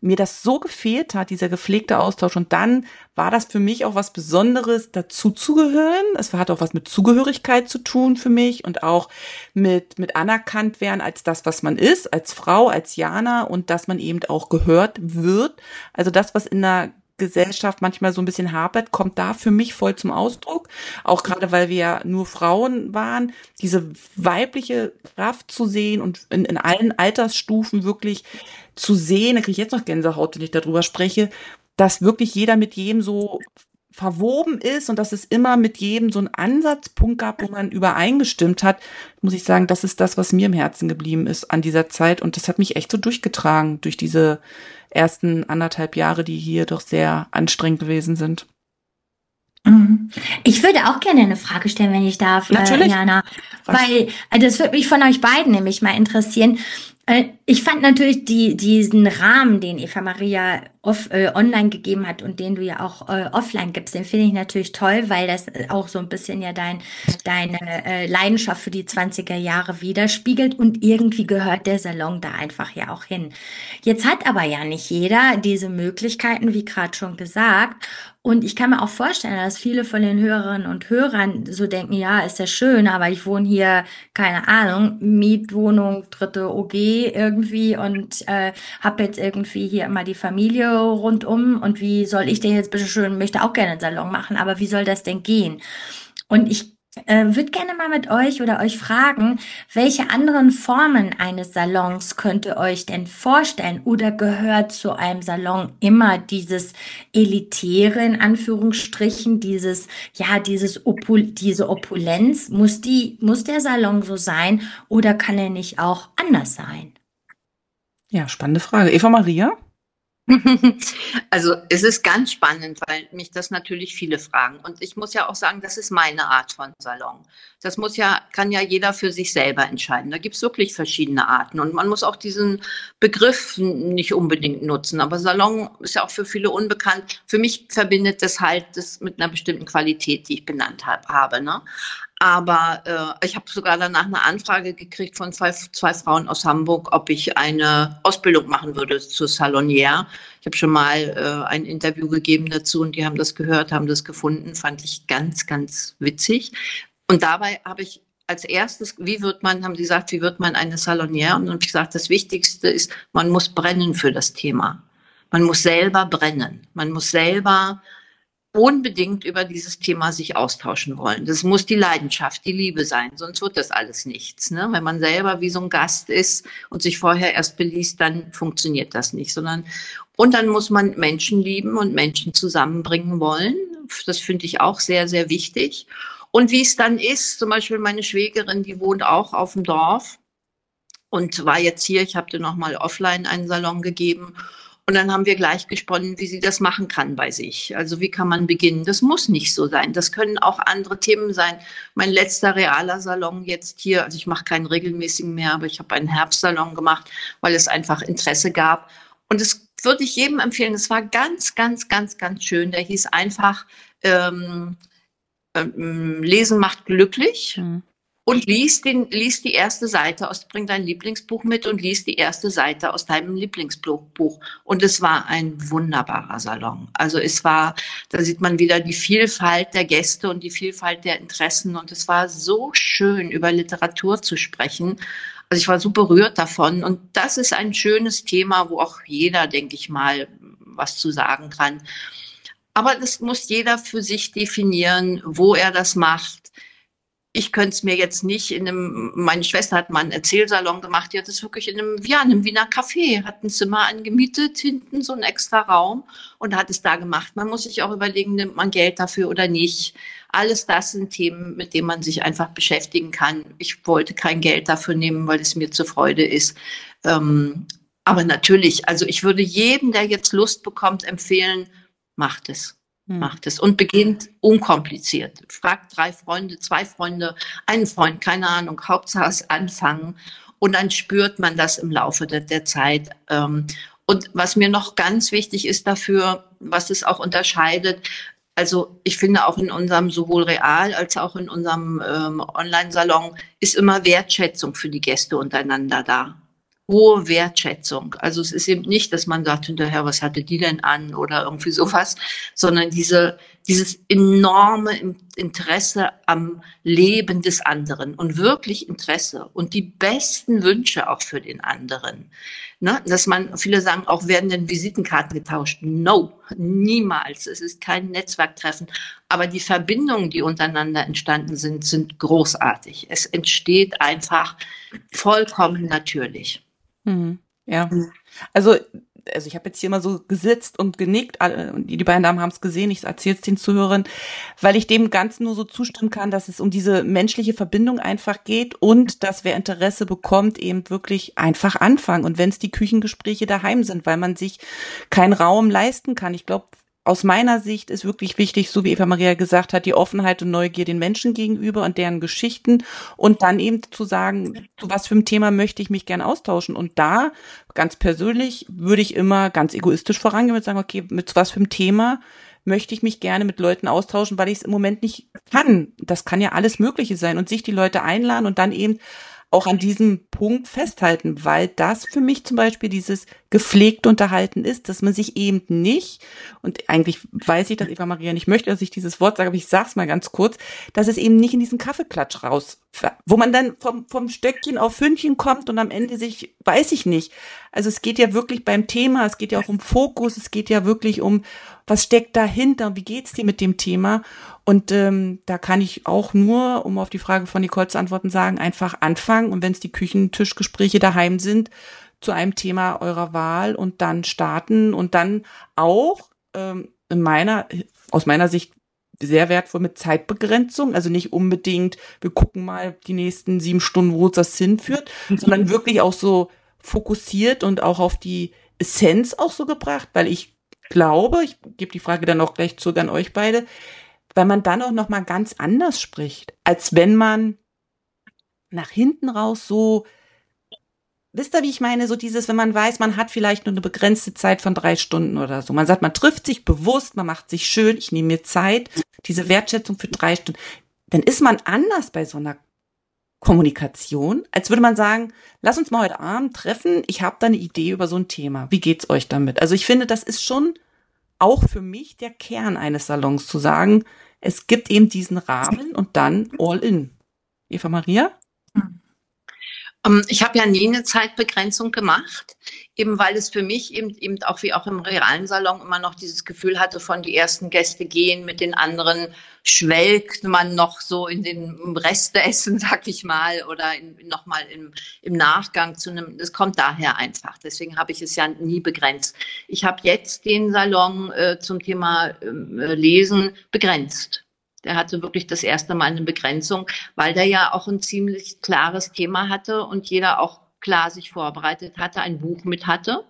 mir das so gefehlt hat, dieser gepflegte Austausch. Und dann war das für mich auch was Besonderes, dazu zu gehören. Es hat auch was mit Zugehörigkeit zu tun für mich und auch mit, mit anerkannt werden als das, was man ist, als Frau, als Jana und dass man eben auch gehört wird. Also das, was in der Gesellschaft manchmal so ein bisschen hapert, kommt da für mich voll zum Ausdruck. Auch gerade, weil wir ja nur Frauen waren, diese weibliche Kraft zu sehen und in, in allen Altersstufen wirklich zu sehen, da kriege ich jetzt noch Gänsehaut, wenn ich darüber spreche, dass wirklich jeder mit jedem so verwoben ist und dass es immer mit jedem so einen Ansatzpunkt gab, wo man übereingestimmt hat, muss ich sagen, das ist das, was mir im Herzen geblieben ist an dieser Zeit. Und das hat mich echt so durchgetragen durch diese ersten anderthalb Jahre, die hier doch sehr anstrengend gewesen sind. Mhm. Ich würde auch gerne eine Frage stellen, wenn ich darf, äh, Natürlich. Äh, Jana. Weil äh, das würde mich von euch beiden nämlich mal interessieren. Äh, ich fand natürlich die, diesen Rahmen, den Eva Maria off, äh, online gegeben hat und den du ja auch äh, offline gibst, den finde ich natürlich toll, weil das auch so ein bisschen ja dein, deine äh, Leidenschaft für die 20er Jahre widerspiegelt und irgendwie gehört der Salon da einfach ja auch hin. Jetzt hat aber ja nicht jeder diese Möglichkeiten, wie gerade schon gesagt. Und ich kann mir auch vorstellen, dass viele von den Hörerinnen und Hörern so denken, ja, ist ja schön, aber ich wohne hier, keine Ahnung, Mietwohnung, dritte OG irgendwie und äh, habe jetzt irgendwie hier immer die Familie rundum und wie soll ich denn jetzt bitte schön, möchte auch gerne einen Salon machen, aber wie soll das denn gehen? Und ich äh, würde gerne mal mit euch oder euch fragen, welche anderen Formen eines Salons könnt ihr euch denn vorstellen oder gehört zu einem Salon immer dieses elitäre in Anführungsstrichen, dieses ja dieses Opul diese Opulenz muss die muss der Salon so sein oder kann er nicht auch anders sein? Ja, spannende Frage. Eva Maria? Also es ist ganz spannend, weil mich das natürlich viele fragen. Und ich muss ja auch sagen, das ist meine Art von Salon. Das muss ja, kann ja jeder für sich selber entscheiden. Da gibt es wirklich verschiedene Arten. Und man muss auch diesen Begriff nicht unbedingt nutzen. Aber Salon ist ja auch für viele unbekannt. Für mich verbindet das halt das mit einer bestimmten Qualität, die ich benannt hab, habe. Ne? Aber äh, ich habe sogar danach eine Anfrage gekriegt von zwei, zwei Frauen aus Hamburg, ob ich eine Ausbildung machen würde zur Salonière. Ich habe schon mal äh, ein Interview gegeben dazu und die haben das gehört, haben das gefunden, fand ich ganz, ganz witzig. Und dabei habe ich als erstes, wie wird man, haben sie gesagt, wie wird man eine Salonière? Und dann habe ich gesagt, das Wichtigste ist, man muss brennen für das Thema. Man muss selber brennen. Man muss selber unbedingt über dieses Thema sich austauschen wollen. Das muss die Leidenschaft, die Liebe sein, sonst wird das alles nichts. Ne? Wenn man selber wie so ein Gast ist und sich vorher erst beliest, dann funktioniert das nicht, sondern und dann muss man Menschen lieben und Menschen zusammenbringen wollen. Das finde ich auch sehr, sehr wichtig. Und wie es dann ist, zum Beispiel meine Schwägerin, die wohnt auch auf dem Dorf und war jetzt hier. Ich habe dir nochmal offline einen Salon gegeben und dann haben wir gleich gesponnen, wie sie das machen kann bei sich. Also wie kann man beginnen? Das muss nicht so sein. Das können auch andere Themen sein. Mein letzter realer Salon jetzt hier, also ich mache keinen regelmäßigen mehr, aber ich habe einen Herbstsalon gemacht, weil es einfach Interesse gab. Und das würde ich jedem empfehlen. Es war ganz, ganz, ganz, ganz schön. Der hieß einfach ähm, ähm, Lesen macht glücklich. Mhm und lies, den, lies die erste Seite aus, bring dein Lieblingsbuch mit und lies die erste Seite aus deinem Lieblingsbuch. Und es war ein wunderbarer Salon. Also es war, da sieht man wieder die Vielfalt der Gäste und die Vielfalt der Interessen. Und es war so schön, über Literatur zu sprechen. Also ich war so berührt davon. Und das ist ein schönes Thema, wo auch jeder, denke ich mal, was zu sagen kann. Aber das muss jeder für sich definieren, wo er das macht ich könnte es mir jetzt nicht in einem, meine Schwester hat mal einen Erzählsalon gemacht, die hat es wirklich in einem, ja, in einem Wiener Café, hat ein Zimmer angemietet, hinten so einen extra Raum und hat es da gemacht. Man muss sich auch überlegen, nimmt man Geld dafür oder nicht. Alles das sind Themen, mit denen man sich einfach beschäftigen kann. Ich wollte kein Geld dafür nehmen, weil es mir zur Freude ist. Ähm, aber natürlich, also ich würde jedem, der jetzt Lust bekommt, empfehlen, macht es. Hm. macht es und beginnt unkompliziert. Fragt drei Freunde, zwei Freunde, einen Freund, keine Ahnung, Hauptsache es anfangen und dann spürt man das im Laufe der, der Zeit. Ähm, und was mir noch ganz wichtig ist dafür, was es auch unterscheidet, also ich finde auch in unserem sowohl Real als auch in unserem ähm, Online-Salon ist immer Wertschätzung für die Gäste untereinander da hohe Wertschätzung. Also es ist eben nicht, dass man sagt hinterher, was hatte die denn an oder irgendwie sowas, sondern diese, dieses enorme Interesse am Leben des anderen und wirklich Interesse und die besten Wünsche auch für den anderen. Ne? Dass man, viele sagen, auch werden denn Visitenkarten getauscht? No, niemals. Es ist kein Netzwerktreffen. Aber die Verbindungen, die untereinander entstanden sind, sind großartig. Es entsteht einfach vollkommen natürlich. Mhm. Ja. Also, also ich habe jetzt hier mal so gesitzt und genickt, die, die beiden Damen haben es gesehen, ich erzähle es den Zuhörern, weil ich dem Ganzen nur so zustimmen kann, dass es um diese menschliche Verbindung einfach geht und dass wer Interesse bekommt, eben wirklich einfach anfangen. Und wenn es die Küchengespräche daheim sind, weil man sich keinen Raum leisten kann. Ich glaube, aus meiner Sicht ist wirklich wichtig, so wie Eva Maria gesagt hat, die Offenheit und Neugier den Menschen gegenüber und deren Geschichten und dann eben zu sagen, zu was für ein Thema möchte ich mich gern austauschen. Und da, ganz persönlich, würde ich immer ganz egoistisch vorangehen und sagen, okay, mit was für ein Thema möchte ich mich gerne mit Leuten austauschen, weil ich es im Moment nicht kann. Das kann ja alles Mögliche sein und sich die Leute einladen und dann eben auch an diesem Punkt festhalten, weil das für mich zum Beispiel dieses gepflegte Unterhalten ist, dass man sich eben nicht, und eigentlich weiß ich, dass Eva Maria nicht möchte, dass ich dieses Wort sage, aber ich sag's mal ganz kurz, dass es eben nicht in diesen Kaffeeklatsch raus, wo man dann vom, vom Stöckchen auf Fündchen kommt und am Ende sich, weiß ich nicht. Also es geht ja wirklich beim Thema, es geht ja auch um Fokus, es geht ja wirklich um, was steckt dahinter, wie geht's dir mit dem Thema? Und ähm, da kann ich auch nur, um auf die Frage von Nicole zu antworten, sagen, einfach anfangen. Und wenn es die Küchentischgespräche daheim sind, zu einem Thema eurer Wahl und dann starten. Und dann auch ähm, in meiner, aus meiner Sicht sehr wertvoll mit Zeitbegrenzung, also nicht unbedingt, wir gucken mal die nächsten sieben Stunden, wo uns das hinführt, sondern wirklich auch so fokussiert und auch auf die Essenz auch so gebracht, weil ich glaube, ich gebe die Frage dann auch gleich zurück an euch beide, weil man dann auch noch mal ganz anders spricht, als wenn man nach hinten raus so Wisst ihr, wie ich meine? So dieses, wenn man weiß, man hat vielleicht nur eine begrenzte Zeit von drei Stunden oder so. Man sagt, man trifft sich bewusst, man macht sich schön, ich nehme mir Zeit, diese Wertschätzung für drei Stunden. Dann ist man anders bei so einer Kommunikation, als würde man sagen, lass uns mal heute Abend treffen, ich habe da eine Idee über so ein Thema. Wie geht's euch damit? Also ich finde, das ist schon auch für mich der Kern eines Salons zu sagen, es gibt eben diesen Rahmen und dann all in. Eva Maria? Ähm, ich habe ja nie eine Zeitbegrenzung gemacht, eben weil es für mich eben, eben auch wie auch im realen Salon immer noch dieses Gefühl hatte, von die ersten Gäste gehen, mit den anderen schwelgt man noch so in den Resteessen, sag ich mal, oder nochmal im, im Nachgang zu einem, das kommt daher einfach. Deswegen habe ich es ja nie begrenzt. Ich habe jetzt den Salon äh, zum Thema ähm, äh, Lesen begrenzt. Der hatte wirklich das erste Mal eine Begrenzung, weil der ja auch ein ziemlich klares Thema hatte und jeder auch klar sich vorbereitet hatte, ein Buch mit hatte.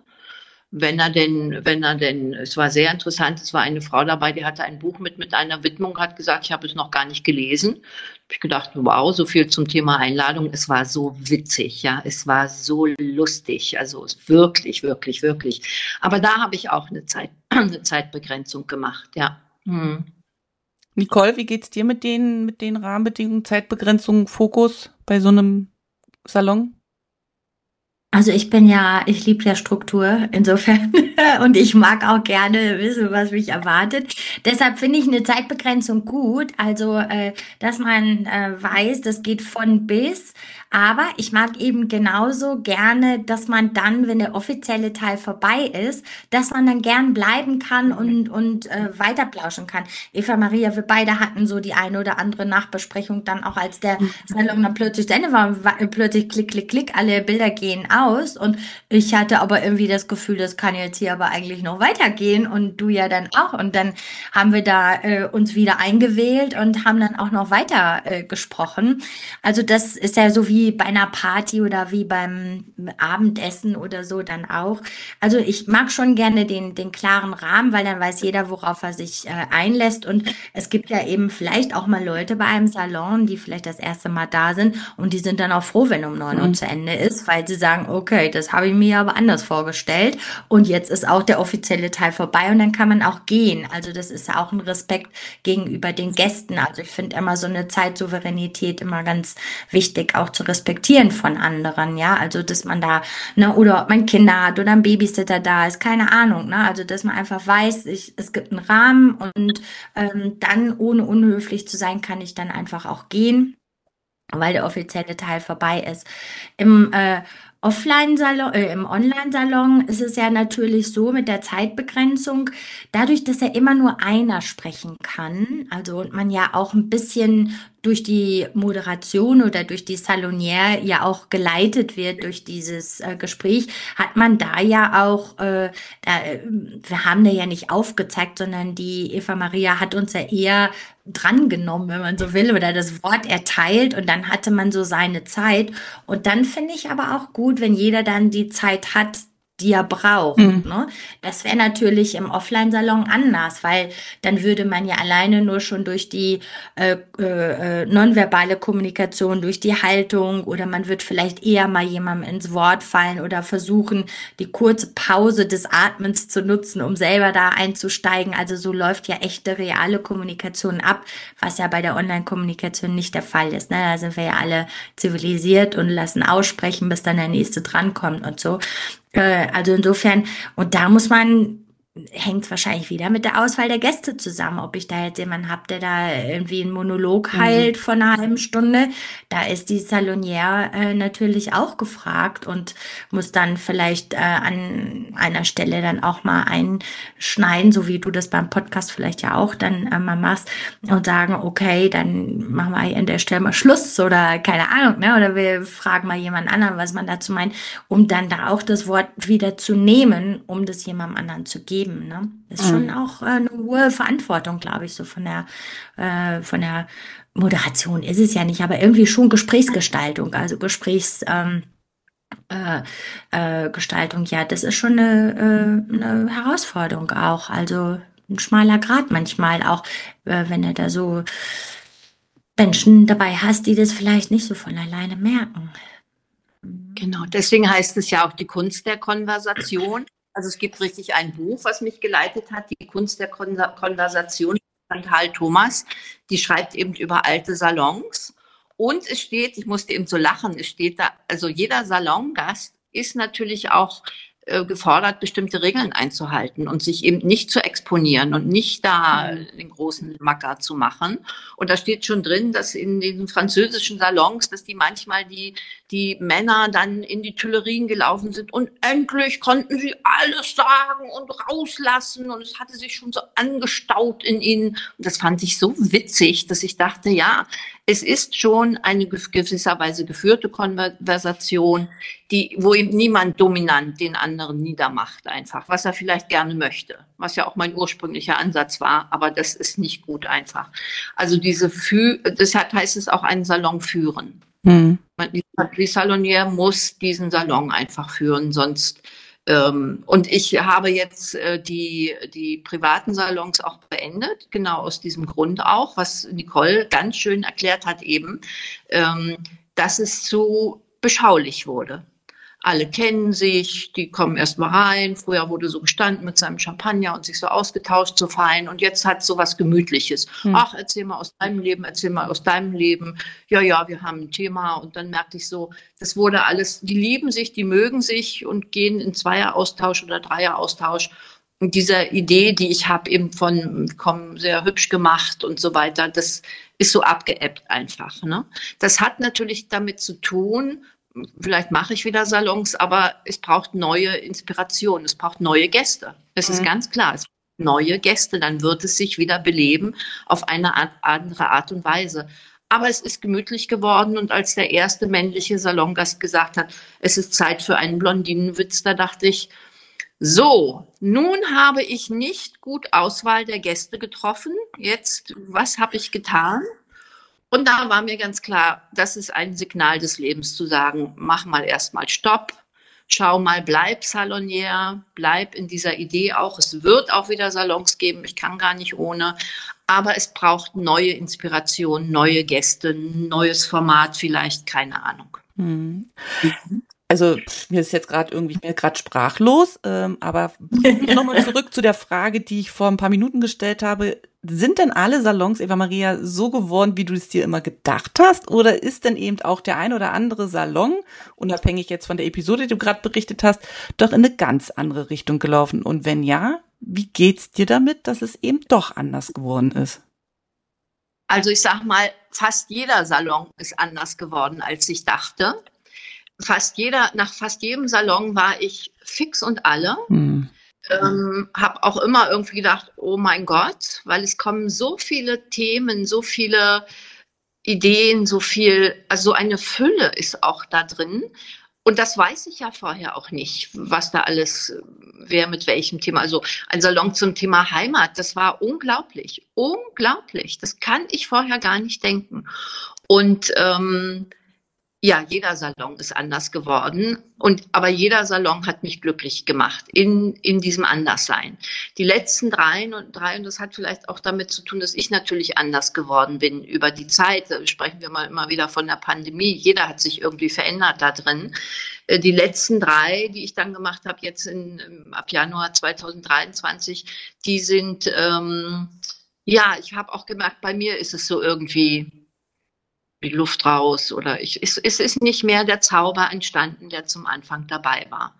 Wenn er denn, wenn er denn, es war sehr interessant, es war eine Frau dabei, die hatte ein Buch mit, mit einer Widmung, hat gesagt, ich habe es noch gar nicht gelesen. Ich gedacht, wow, so viel zum Thema Einladung. Es war so witzig, ja, es war so lustig, also wirklich, wirklich, wirklich. Aber da habe ich auch eine Zeit, eine Zeitbegrenzung gemacht, ja. Hm. Nicole, wie geht's dir mit den, mit den Rahmenbedingungen, Zeitbegrenzungen, Fokus bei so einem Salon? Also ich bin ja, ich liebe ja Struktur insofern. Und ich mag auch gerne wissen, was mich erwartet. Deshalb finde ich eine Zeitbegrenzung gut, also äh, dass man äh, weiß, das geht von bis, aber ich mag eben genauso gerne, dass man dann, wenn der offizielle Teil vorbei ist, dass man dann gern bleiben kann und, und äh, weiter plauschen kann. Eva Maria, wir beide hatten so die eine oder andere Nachbesprechung dann auch, als der Salon dann plötzlich zu Ende war, war plötzlich klick, klick, klick, alle Bilder gehen aus und ich hatte aber irgendwie das Gefühl, das kann jetzt hier aber eigentlich noch weitergehen und du ja dann auch und dann haben wir da äh, uns wieder eingewählt und haben dann auch noch weiter äh, gesprochen. Also das ist ja so wie bei einer Party oder wie beim Abendessen oder so dann auch. Also ich mag schon gerne den, den klaren Rahmen, weil dann weiß jeder, worauf er sich äh, einlässt. Und es gibt ja eben vielleicht auch mal Leute bei einem Salon, die vielleicht das erste Mal da sind und die sind dann auch froh, wenn um neun Uhr mhm. zu Ende ist, weil sie sagen, okay, das habe ich mir aber anders vorgestellt. Und jetzt ist auch der offizielle Teil vorbei und dann kann man auch gehen. Also das ist ja auch ein Respekt gegenüber den Gästen. Also ich finde immer so eine Zeitsouveränität immer ganz wichtig, auch zu Respektieren von anderen, ja, also dass man da, ne, oder ob man Kinder hat oder ein Babysitter da ist, keine Ahnung, ne, also dass man einfach weiß, ich, es gibt einen Rahmen und ähm, dann ohne unhöflich zu sein, kann ich dann einfach auch gehen weil der offizielle Teil vorbei ist. Im äh, Offline-Salon, äh, im Online-Salon ist es ja natürlich so mit der Zeitbegrenzung, dadurch, dass ja immer nur einer sprechen kann, also man ja auch ein bisschen durch die Moderation oder durch die Salonière ja auch geleitet wird durch dieses äh, Gespräch, hat man da ja auch, äh, da, wir haben da ja nicht aufgezeigt, sondern die Eva Maria hat uns ja eher drangenommen, wenn man so will, oder das Wort erteilt und dann hatte man so seine Zeit. Und dann finde ich aber auch gut, wenn jeder dann die Zeit hat, die er braucht. Mhm. Ne? Das wäre natürlich im Offline-Salon anders, weil dann würde man ja alleine nur schon durch die äh, äh, nonverbale Kommunikation, durch die Haltung oder man wird vielleicht eher mal jemandem ins Wort fallen oder versuchen, die kurze Pause des Atmens zu nutzen, um selber da einzusteigen. Also so läuft ja echte reale Kommunikation ab, was ja bei der Online-Kommunikation nicht der Fall ist. Ne? Da sind wir ja alle zivilisiert und lassen aussprechen, bis dann der nächste drankommt und so. Äh, also insofern, und da muss man hängt wahrscheinlich wieder mit der Auswahl der Gäste zusammen. Ob ich da jetzt jemanden habe, der da irgendwie einen Monolog mhm. heilt von einer halben Stunde, da ist die Salonière äh, natürlich auch gefragt und muss dann vielleicht äh, an einer Stelle dann auch mal einschneiden, so wie du das beim Podcast vielleicht ja auch dann äh, mal machst und sagen, okay, dann machen wir an der Stelle mal Schluss oder keine Ahnung, ne? Oder wir fragen mal jemand anderen, was man dazu meint, um dann da auch das Wort wieder zu nehmen, um das jemandem anderen zu geben geben. Ne? Das ist schon mhm. auch äh, eine hohe Verantwortung, glaube ich, so von der, äh, von der Moderation ist es ja nicht, aber irgendwie schon Gesprächsgestaltung, also Gesprächs, ähm, äh, äh, Gestaltung, ja, das ist schon eine, äh, eine Herausforderung auch. Also ein schmaler Grad manchmal auch, äh, wenn du da so Menschen dabei hast, die das vielleicht nicht so von alleine merken. Genau, deswegen heißt es ja auch die Kunst der Konversation. Also es gibt richtig ein Buch, was mich geleitet hat, die Kunst der Kon Konversation von Karl Thomas. Die schreibt eben über alte Salons. Und es steht, ich musste eben so lachen, es steht da, also jeder Salongast ist natürlich auch gefordert, bestimmte Regeln einzuhalten und sich eben nicht zu exponieren und nicht da mhm. den großen Macker zu machen. Und da steht schon drin, dass in den französischen Salons, dass die manchmal die, die Männer dann in die Tuilerien gelaufen sind und endlich konnten sie alles sagen und rauslassen und es hatte sich schon so angestaut in ihnen. Und das fand ich so witzig, dass ich dachte, ja, es ist schon eine gewisserweise geführte Konversation, die, wo eben niemand dominant den anderen niedermacht einfach, was er vielleicht gerne möchte, was ja auch mein ursprünglicher Ansatz war, aber das ist nicht gut einfach. Also diese, Fü deshalb heißt es auch einen Salon führen. Mhm. Die Salonier muss diesen Salon einfach führen, sonst ähm, und ich habe jetzt äh, die, die privaten Salons auch beendet, genau aus diesem Grund auch, was Nicole ganz schön erklärt hat eben, ähm, dass es zu beschaulich wurde alle kennen sich, die kommen erst mal rein. Früher wurde so gestanden mit seinem Champagner und sich so ausgetauscht, so fein. Und jetzt hat so was Gemütliches. Hm. Ach, erzähl mal aus deinem Leben, erzähl mal aus deinem Leben. Ja, ja, wir haben ein Thema. Und dann merkte ich so, das wurde alles, die lieben sich, die mögen sich und gehen in Zweier-Austausch oder Dreier-Austausch. Und diese Idee, die ich habe, eben von komm, sehr hübsch gemacht und so weiter, das ist so abgeebbt einfach. Ne? Das hat natürlich damit zu tun, vielleicht mache ich wieder Salons, aber es braucht neue Inspiration, es braucht neue Gäste. Das mhm. ist ganz klar. Es braucht neue Gäste, dann wird es sich wieder beleben auf eine Art, andere Art und Weise. Aber es ist gemütlich geworden und als der erste männliche Salongast gesagt hat, es ist Zeit für einen Blondinenwitz, da dachte ich, so, nun habe ich nicht gut Auswahl der Gäste getroffen. Jetzt, was habe ich getan? Und da war mir ganz klar, das ist ein Signal des Lebens zu sagen, mach mal erstmal Stopp, schau mal, bleib Salonier, bleib in dieser Idee auch. Es wird auch wieder Salons geben, ich kann gar nicht ohne. Aber es braucht neue Inspiration, neue Gäste, neues Format vielleicht, keine Ahnung. Mhm. Also mir ist jetzt gerade irgendwie mir gerade sprachlos, ähm, aber nochmal zurück zu der Frage, die ich vor ein paar Minuten gestellt habe sind denn alle Salons, Eva Maria, so geworden, wie du es dir immer gedacht hast? Oder ist denn eben auch der ein oder andere Salon, unabhängig jetzt von der Episode, die du gerade berichtet hast, doch in eine ganz andere Richtung gelaufen? Und wenn ja, wie geht's dir damit, dass es eben doch anders geworden ist? Also ich sag mal, fast jeder Salon ist anders geworden, als ich dachte. Fast jeder, nach fast jedem Salon war ich fix und alle. Hm ähm, habe auch immer irgendwie gedacht, oh mein Gott, weil es kommen so viele Themen, so viele Ideen, so viel, also so eine Fülle ist auch da drin. Und das weiß ich ja vorher auch nicht, was da alles, wer mit welchem Thema. Also ein Salon zum Thema Heimat, das war unglaublich, unglaublich. Das kann ich vorher gar nicht denken. Und ähm, ja, jeder Salon ist anders geworden. Und, aber jeder Salon hat mich glücklich gemacht in, in diesem Anderssein. Die letzten drei und drei, und das hat vielleicht auch damit zu tun, dass ich natürlich anders geworden bin über die Zeit. Sprechen wir mal immer wieder von der Pandemie. Jeder hat sich irgendwie verändert da drin. Äh, die letzten drei, die ich dann gemacht habe, jetzt in, ab Januar 2023, die sind, ähm, ja, ich habe auch gemerkt, bei mir ist es so irgendwie, die Luft raus oder ich, es, es ist nicht mehr der Zauber entstanden, der zum Anfang dabei war.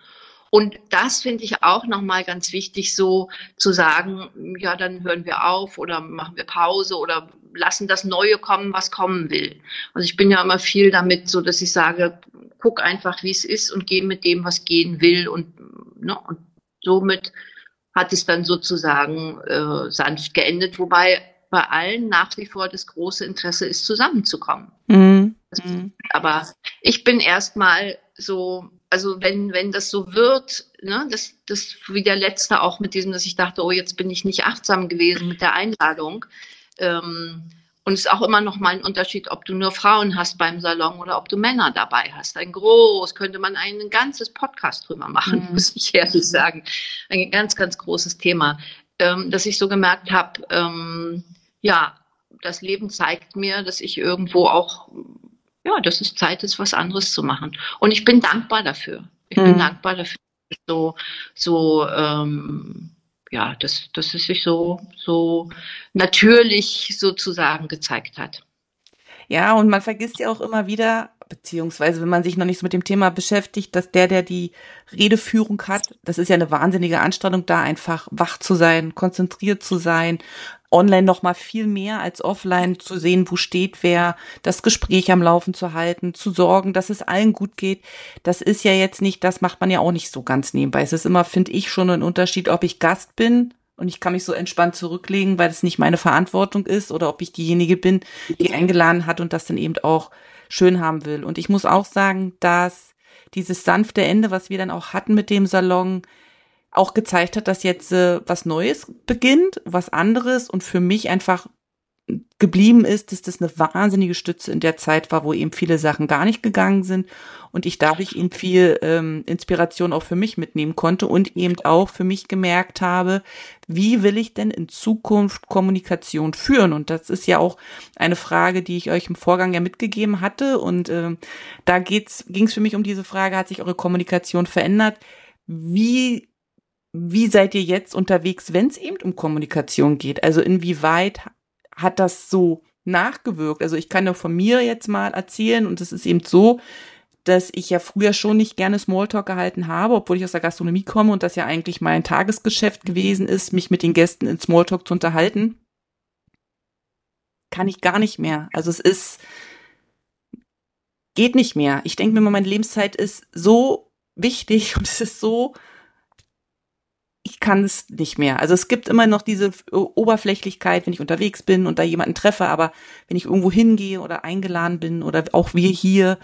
Und das finde ich auch nochmal ganz wichtig, so zu sagen, ja, dann hören wir auf oder machen wir Pause oder lassen das Neue kommen, was kommen will. Also ich bin ja immer viel damit, so dass ich sage, guck einfach, wie es ist und geh mit dem, was gehen will und, ne, und somit hat es dann sozusagen äh, sanft geendet, wobei bei allen nach wie vor das große Interesse ist, zusammenzukommen. Mhm. Aber ich bin erstmal so, also wenn, wenn das so wird, ne, das, das wie der letzte auch mit diesem, dass ich dachte, oh, jetzt bin ich nicht achtsam gewesen mit der Einladung. Ähm, und es ist auch immer noch mal ein Unterschied, ob du nur Frauen hast beim Salon oder ob du Männer dabei hast. Ein groß, könnte man ein ganzes Podcast drüber machen, mhm. muss ich ehrlich sagen. Ein ganz, ganz großes Thema, ähm, dass ich so gemerkt habe, ähm, ja, das Leben zeigt mir, dass ich irgendwo auch, ja, dass es Zeit ist, was anderes zu machen. Und ich bin dankbar dafür. Ich mhm. bin dankbar dafür, so, so, ähm, ja, dass, dass es sich so, so natürlich sozusagen gezeigt hat. Ja, und man vergisst ja auch immer wieder, beziehungsweise wenn man sich noch nicht so mit dem Thema beschäftigt, dass der, der die Redeführung hat, das ist ja eine wahnsinnige Anstrengung, da einfach wach zu sein, konzentriert zu sein, online noch mal viel mehr als offline zu sehen, wo steht wer, das Gespräch am Laufen zu halten, zu sorgen, dass es allen gut geht. Das ist ja jetzt nicht, das macht man ja auch nicht so ganz nebenbei. Es ist immer, finde ich, schon ein Unterschied, ob ich Gast bin und ich kann mich so entspannt zurücklegen, weil es nicht meine Verantwortung ist oder ob ich diejenige bin, die eingeladen hat und das dann eben auch schön haben will. Und ich muss auch sagen, dass dieses sanfte Ende, was wir dann auch hatten mit dem Salon, auch gezeigt hat, dass jetzt äh, was Neues beginnt, was anderes und für mich einfach geblieben ist, dass das eine wahnsinnige Stütze in der Zeit war, wo eben viele Sachen gar nicht gegangen sind und ich dadurch eben viel ähm, Inspiration auch für mich mitnehmen konnte und eben auch für mich gemerkt habe, wie will ich denn in Zukunft Kommunikation führen? Und das ist ja auch eine Frage, die ich euch im Vorgang ja mitgegeben hatte und ähm, da ging es für mich um diese Frage, hat sich eure Kommunikation verändert? Wie wie seid ihr jetzt unterwegs, wenn es eben um Kommunikation geht? Also inwieweit hat das so nachgewirkt? Also ich kann ja von mir jetzt mal erzählen und es ist eben so, dass ich ja früher schon nicht gerne Smalltalk gehalten habe, obwohl ich aus der Gastronomie komme und das ja eigentlich mein Tagesgeschäft gewesen ist, mich mit den Gästen in Smalltalk zu unterhalten. Kann ich gar nicht mehr. Also es ist, geht nicht mehr. Ich denke mir mal, meine Lebenszeit ist so wichtig und es ist so ich kann es nicht mehr. Also es gibt immer noch diese Oberflächlichkeit, wenn ich unterwegs bin und da jemanden treffe, aber wenn ich irgendwo hingehe oder eingeladen bin oder auch wir hier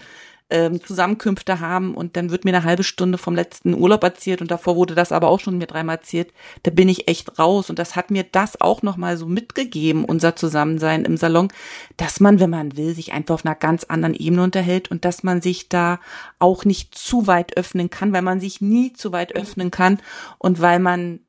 ähm, Zusammenkünfte haben und dann wird mir eine halbe Stunde vom letzten Urlaub erzählt und davor wurde das aber auch schon mir dreimal erzählt, da bin ich echt raus. Und das hat mir das auch nochmal so mitgegeben, unser Zusammensein im Salon, dass man, wenn man will, sich einfach auf einer ganz anderen Ebene unterhält und dass man sich da auch nicht zu weit öffnen kann, weil man sich nie zu weit öffnen kann. Und weil man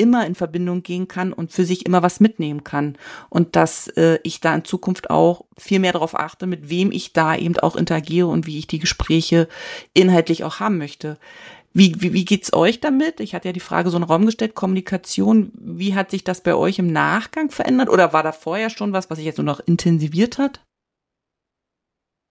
immer in Verbindung gehen kann und für sich immer was mitnehmen kann. Und dass äh, ich da in Zukunft auch viel mehr darauf achte, mit wem ich da eben auch interagiere und wie ich die Gespräche inhaltlich auch haben möchte. Wie, wie, wie geht's euch damit? Ich hatte ja die Frage so in den Raum gestellt, Kommunikation, wie hat sich das bei euch im Nachgang verändert? Oder war da vorher schon was, was sich jetzt nur noch intensiviert hat?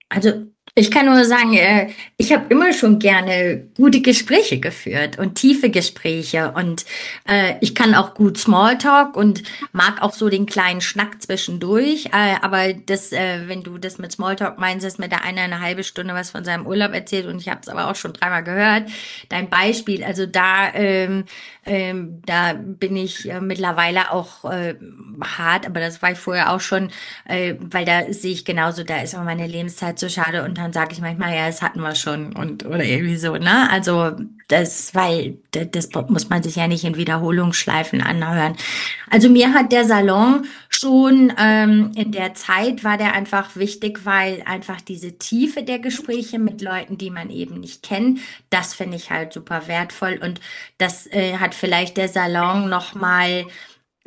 Also ich kann nur sagen, äh, ich habe immer schon gerne gute Gespräche geführt und tiefe Gespräche und äh, ich kann auch gut Smalltalk und mag auch so den kleinen Schnack zwischendurch. Äh, aber das, wenn du das mit Smalltalk meinst, dass mir da einer eine halbe Stunde was von seinem Urlaub erzählt und ich habe es aber auch schon dreimal gehört. Dein Beispiel, also da, ähm, ähm, da bin ich mittlerweile auch äh, hart, aber das war ich vorher auch schon, äh, weil da sehe ich genauso, da ist aber meine Lebenszeit so schade und dann sage ich manchmal, ja, das hatten wir schon und oder irgendwie so, ne? Also das, weil das muss man sich ja nicht in Wiederholungsschleifen anhören. Also mir hat der Salon schon ähm, in der Zeit war der einfach wichtig, weil einfach diese Tiefe der Gespräche mit Leuten, die man eben nicht kennt, das finde ich halt super wertvoll und das äh, hat vielleicht der Salon noch mal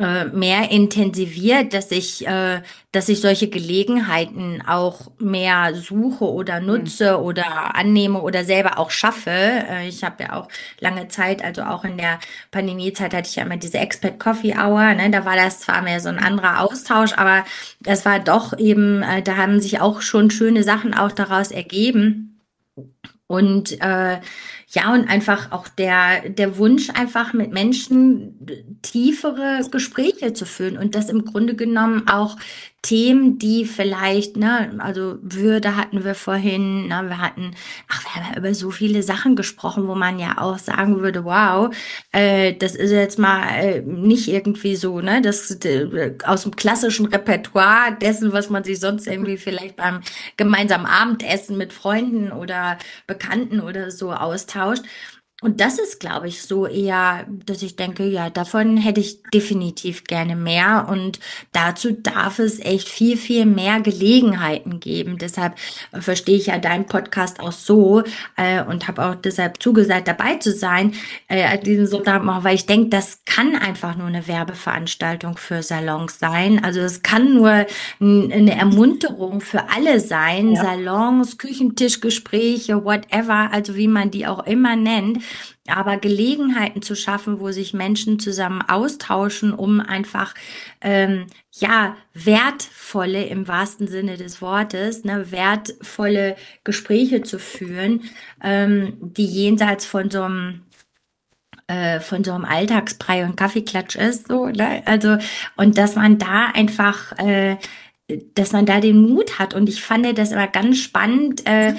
äh, mehr intensiviert, dass ich, äh, dass ich solche Gelegenheiten auch mehr suche oder mhm. nutze mhm. oder annehme oder selber auch schaffe. Äh, ich habe ja auch lange Zeit, also auch in der Pandemiezeit hatte ich ja immer diese Expert Coffee Hour. Ne? Da war das zwar mehr so ein anderer Austausch, aber das war doch eben, äh, da haben sich auch schon schöne Sachen auch daraus ergeben. Und äh, ja, und einfach auch der, der Wunsch, einfach mit Menschen tiefere Gespräche zu führen und das im Grunde genommen auch Themen, die vielleicht, ne, also Würde hatten wir vorhin, ne, wir hatten, ach, wir haben ja über so viele Sachen gesprochen, wo man ja auch sagen würde, wow, äh, das ist jetzt mal äh, nicht irgendwie so, ne, das äh, aus dem klassischen Repertoire dessen, was man sich sonst irgendwie vielleicht beim gemeinsamen Abendessen mit Freunden oder Bekannten oder so austauscht. Und das ist, glaube ich, so eher, dass ich denke, ja, davon hätte ich definitiv gerne mehr. Und dazu darf es echt viel, viel mehr Gelegenheiten geben. Deshalb äh, verstehe ich ja deinen Podcast auch so äh, und habe auch deshalb zugesagt, dabei zu sein, äh, diesen Sonntag, weil ich denke, das kann einfach nur eine Werbeveranstaltung für Salons sein. Also es kann nur eine Ermunterung für alle sein. Ja. Salons, Küchentischgespräche, whatever, also wie man die auch immer nennt aber Gelegenheiten zu schaffen, wo sich Menschen zusammen austauschen, um einfach ähm, ja wertvolle im wahrsten Sinne des Wortes, ne, wertvolle Gespräche zu führen, ähm, die jenseits von so einem äh, von so einem Alltagsbrei und Kaffeeklatsch ist, so, ne? also und dass man da einfach äh, dass man da den Mut hat. Und ich fand das aber ganz spannend. Äh, äh,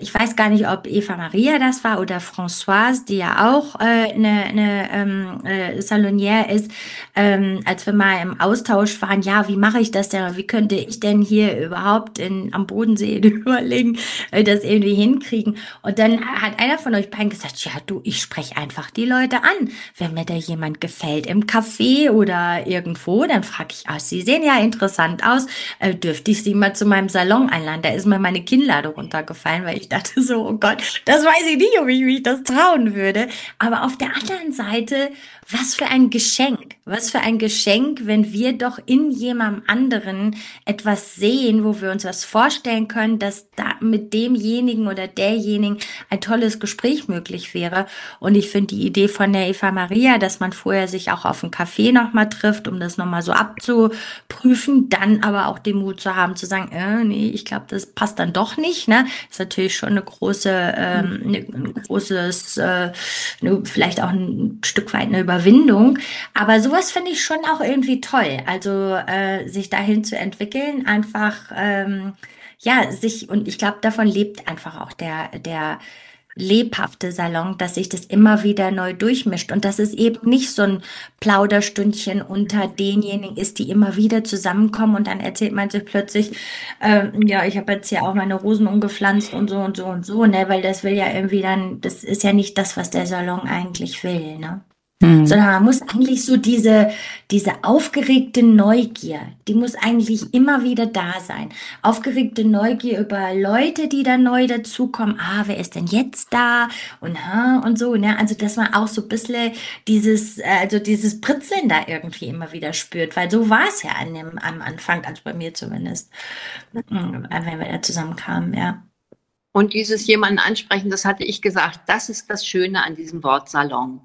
ich weiß gar nicht, ob Eva Maria das war oder Françoise, die ja auch äh, eine, eine ähm, äh, Salonière ist, ähm, als wir mal im Austausch waren, ja, wie mache ich das denn? Wie könnte ich denn hier überhaupt in, am Bodensee überlegen, äh, das irgendwie hinkriegen? Und dann hat einer von euch beiden gesagt, ja, du, ich spreche einfach die Leute an. Wenn mir da jemand gefällt im Café oder irgendwo, dann frage ich, ah, sie sehen ja interessant aus äh, dürfte ich sie mal zu meinem Salon einladen. Da ist mir meine Kinnlade runtergefallen, weil ich dachte so, oh Gott, das weiß ich nicht, ob ich mich das trauen würde. Aber auf der anderen Seite was für ein Geschenk, was für ein Geschenk, wenn wir doch in jemandem anderen etwas sehen, wo wir uns was vorstellen können, dass da mit demjenigen oder derjenigen ein tolles Gespräch möglich wäre. Und ich finde die Idee von der Eva Maria, dass man vorher sich auch auf einen Café nochmal trifft, um das nochmal so abzuprüfen, dann aber auch den Mut zu haben, zu sagen, äh, nee, ich glaube, das passt dann doch nicht. Ne? ist natürlich schon eine große, ähm, eine, ein großes, äh, eine, vielleicht auch ein Stück weit eine Über Überwindung. Aber sowas finde ich schon auch irgendwie toll. Also äh, sich dahin zu entwickeln, einfach ähm, ja sich und ich glaube davon lebt einfach auch der der lebhafte Salon, dass sich das immer wieder neu durchmischt und dass es eben nicht so ein Plauderstündchen unter denjenigen ist, die immer wieder zusammenkommen und dann erzählt man sich plötzlich, äh, ja, ich habe jetzt ja auch meine Rosen umgepflanzt und so und so und so, ne, weil das will ja irgendwie dann, das ist ja nicht das, was der Salon eigentlich will, ne? Mhm. Sondern man muss eigentlich so diese, diese aufgeregte Neugier, die muss eigentlich immer wieder da sein. Aufgeregte Neugier über Leute, die da neu dazukommen. Ah, wer ist denn jetzt da? Und, ha, und so, ne? Also, dass man auch so ein bisschen dieses, also dieses Britzeln da irgendwie immer wieder spürt. Weil so war es ja an dem, am Anfang, also bei mir zumindest, hm, wenn wir da zusammenkamen, ja. Und dieses jemanden ansprechen, das hatte ich gesagt, das ist das Schöne an diesem Wort Salon.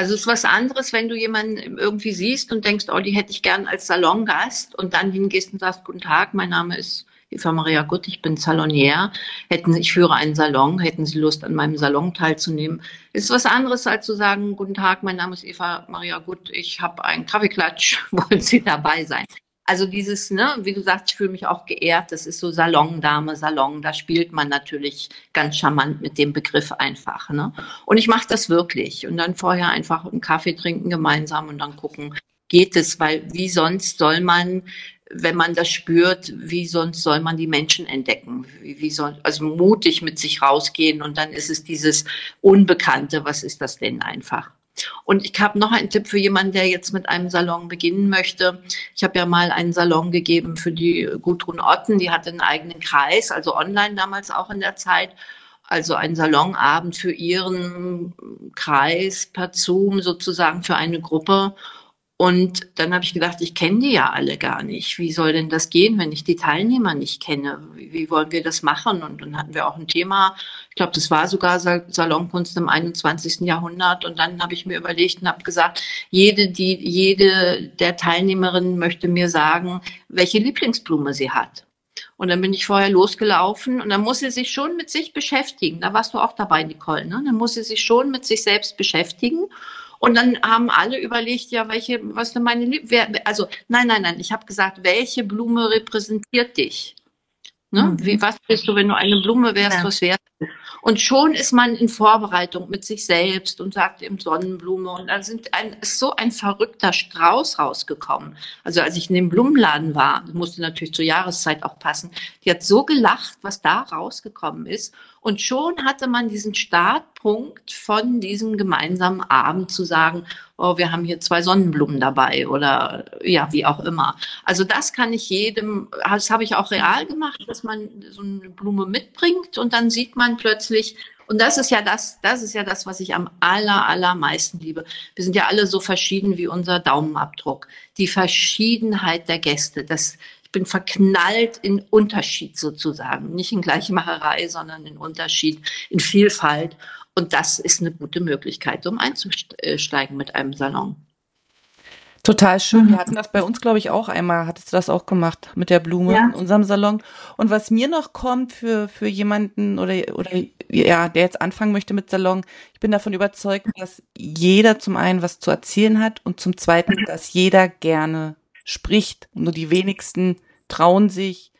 Also es ist was anderes, wenn du jemanden irgendwie siehst und denkst, oh, die hätte ich gern als Salongast und dann hingehst und sagst, guten Tag, mein Name ist Eva Maria Gutt, ich bin Salonier. Hätten, ich führe einen Salon, hätten Sie Lust, an meinem Salon teilzunehmen? Ist was anderes, als zu sagen, guten Tag, mein Name ist Eva Maria Gutt, ich habe einen Kaffeeklatsch, wollen Sie dabei sein? Also dieses, ne, wie du sagst, ich fühle mich auch geehrt, das ist so Salondame, Salon, da spielt man natürlich ganz charmant mit dem Begriff einfach. Ne? Und ich mache das wirklich. Und dann vorher einfach einen Kaffee trinken gemeinsam und dann gucken, geht es, weil wie sonst soll man, wenn man das spürt, wie sonst soll man die Menschen entdecken? Wie, wie soll, also mutig mit sich rausgehen und dann ist es dieses Unbekannte, was ist das denn einfach? Und ich habe noch einen Tipp für jemanden, der jetzt mit einem Salon beginnen möchte. Ich habe ja mal einen Salon gegeben für die Gudrun Otten, die hatte einen eigenen Kreis, also online damals auch in der Zeit. Also ein Salonabend für ihren Kreis per Zoom sozusagen für eine Gruppe. Und dann habe ich gedacht, ich kenne die ja alle gar nicht. Wie soll denn das gehen, wenn ich die Teilnehmer nicht kenne? Wie, wollen wir das machen? Und dann hatten wir auch ein Thema, glaube, das war sogar Salonkunst im 21. Jahrhundert. Und dann habe ich mir überlegt und habe gesagt, jede, die, jede der Teilnehmerinnen möchte mir sagen, welche Lieblingsblume sie hat. Und dann bin ich vorher losgelaufen und dann muss sie sich schon mit sich beschäftigen. Da warst du auch dabei, Nicole. Ne? Dann muss sie sich schon mit sich selbst beschäftigen und dann haben alle überlegt, ja, welche, was denn meine Lieb also nein, nein, nein, ich habe gesagt, welche Blume repräsentiert dich? Ne? Mhm. Wie, was bist du, wenn du eine Blume wärst, ja. was wärst du? Und schon ist man in Vorbereitung mit sich selbst und sagt eben Sonnenblume. Und dann sind ein, ist so ein verrückter Strauß rausgekommen. Also als ich in dem Blumenladen war, musste natürlich zur Jahreszeit auch passen, die hat so gelacht, was da rausgekommen ist. Und schon hatte man diesen Startpunkt von diesem gemeinsamen Abend zu sagen, oh, wir haben hier zwei Sonnenblumen dabei oder ja, wie auch immer. Also das kann ich jedem, das habe ich auch real gemacht, dass man so eine Blume mitbringt und dann sieht man plötzlich, und das ist ja das, das ist ja das, was ich am aller, allermeisten liebe. Wir sind ja alle so verschieden wie unser Daumenabdruck. Die Verschiedenheit der Gäste, das, ich bin verknallt in Unterschied sozusagen. Nicht in Gleichmacherei, sondern in Unterschied, in Vielfalt. Und das ist eine gute Möglichkeit, um einzusteigen mit einem Salon. Total schön. Wir mhm. hatten das bei uns, glaube ich, auch einmal. Hattest du das auch gemacht mit der Blume ja. in unserem Salon? Und was mir noch kommt für, für jemanden oder, oder, ja, der jetzt anfangen möchte mit Salon, ich bin davon überzeugt, dass jeder zum einen was zu erzählen hat und zum zweiten, dass jeder gerne spricht. Nur die wenigsten trauen sich,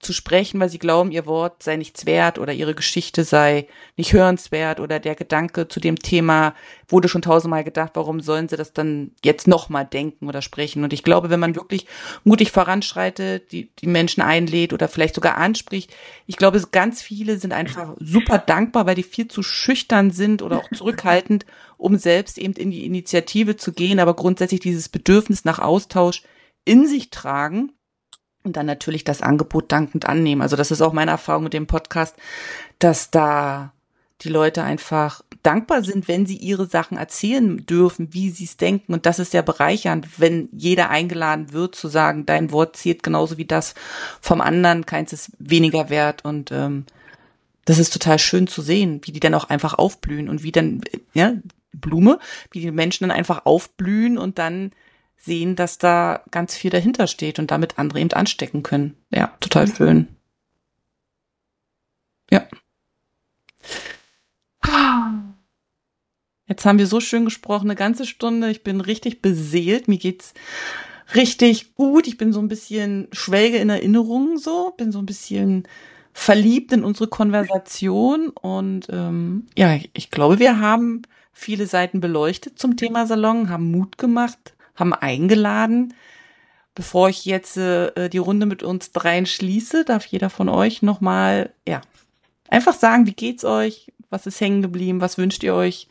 zu sprechen, weil sie glauben, ihr Wort sei nichts wert oder ihre Geschichte sei nicht hörenswert oder der Gedanke zu dem Thema wurde schon tausendmal gedacht, warum sollen sie das dann jetzt nochmal denken oder sprechen? Und ich glaube, wenn man wirklich mutig voranschreitet, die, die Menschen einlädt oder vielleicht sogar anspricht, ich glaube, ganz viele sind einfach super dankbar, weil die viel zu schüchtern sind oder auch zurückhaltend, um selbst eben in die Initiative zu gehen, aber grundsätzlich dieses Bedürfnis nach Austausch in sich tragen und dann natürlich das Angebot dankend annehmen. Also das ist auch meine Erfahrung mit dem Podcast, dass da die Leute einfach dankbar sind, wenn sie ihre Sachen erzählen dürfen, wie sie es denken. Und das ist ja bereichernd, wenn jeder eingeladen wird, zu sagen, dein Wort zählt genauso wie das vom anderen, keins ist weniger wert. Und ähm, das ist total schön zu sehen, wie die dann auch einfach aufblühen und wie dann, ja, Blume, wie die Menschen dann einfach aufblühen und dann sehen, dass da ganz viel dahinter steht und damit andere eben anstecken können. Ja, total schön. Ja. Jetzt haben wir so schön gesprochen, eine ganze Stunde. Ich bin richtig beseelt. Mir geht's richtig gut. Ich bin so ein bisschen schwelge in Erinnerungen so, bin so ein bisschen verliebt in unsere Konversation und ähm, ja, ich glaube, wir haben viele Seiten beleuchtet zum Thema Salon, haben Mut gemacht, haben eingeladen. Bevor ich jetzt äh, die Runde mit uns dreien schließe, darf jeder von euch nochmal, ja, einfach sagen, wie geht's euch? Was ist hängen geblieben? Was wünscht ihr euch?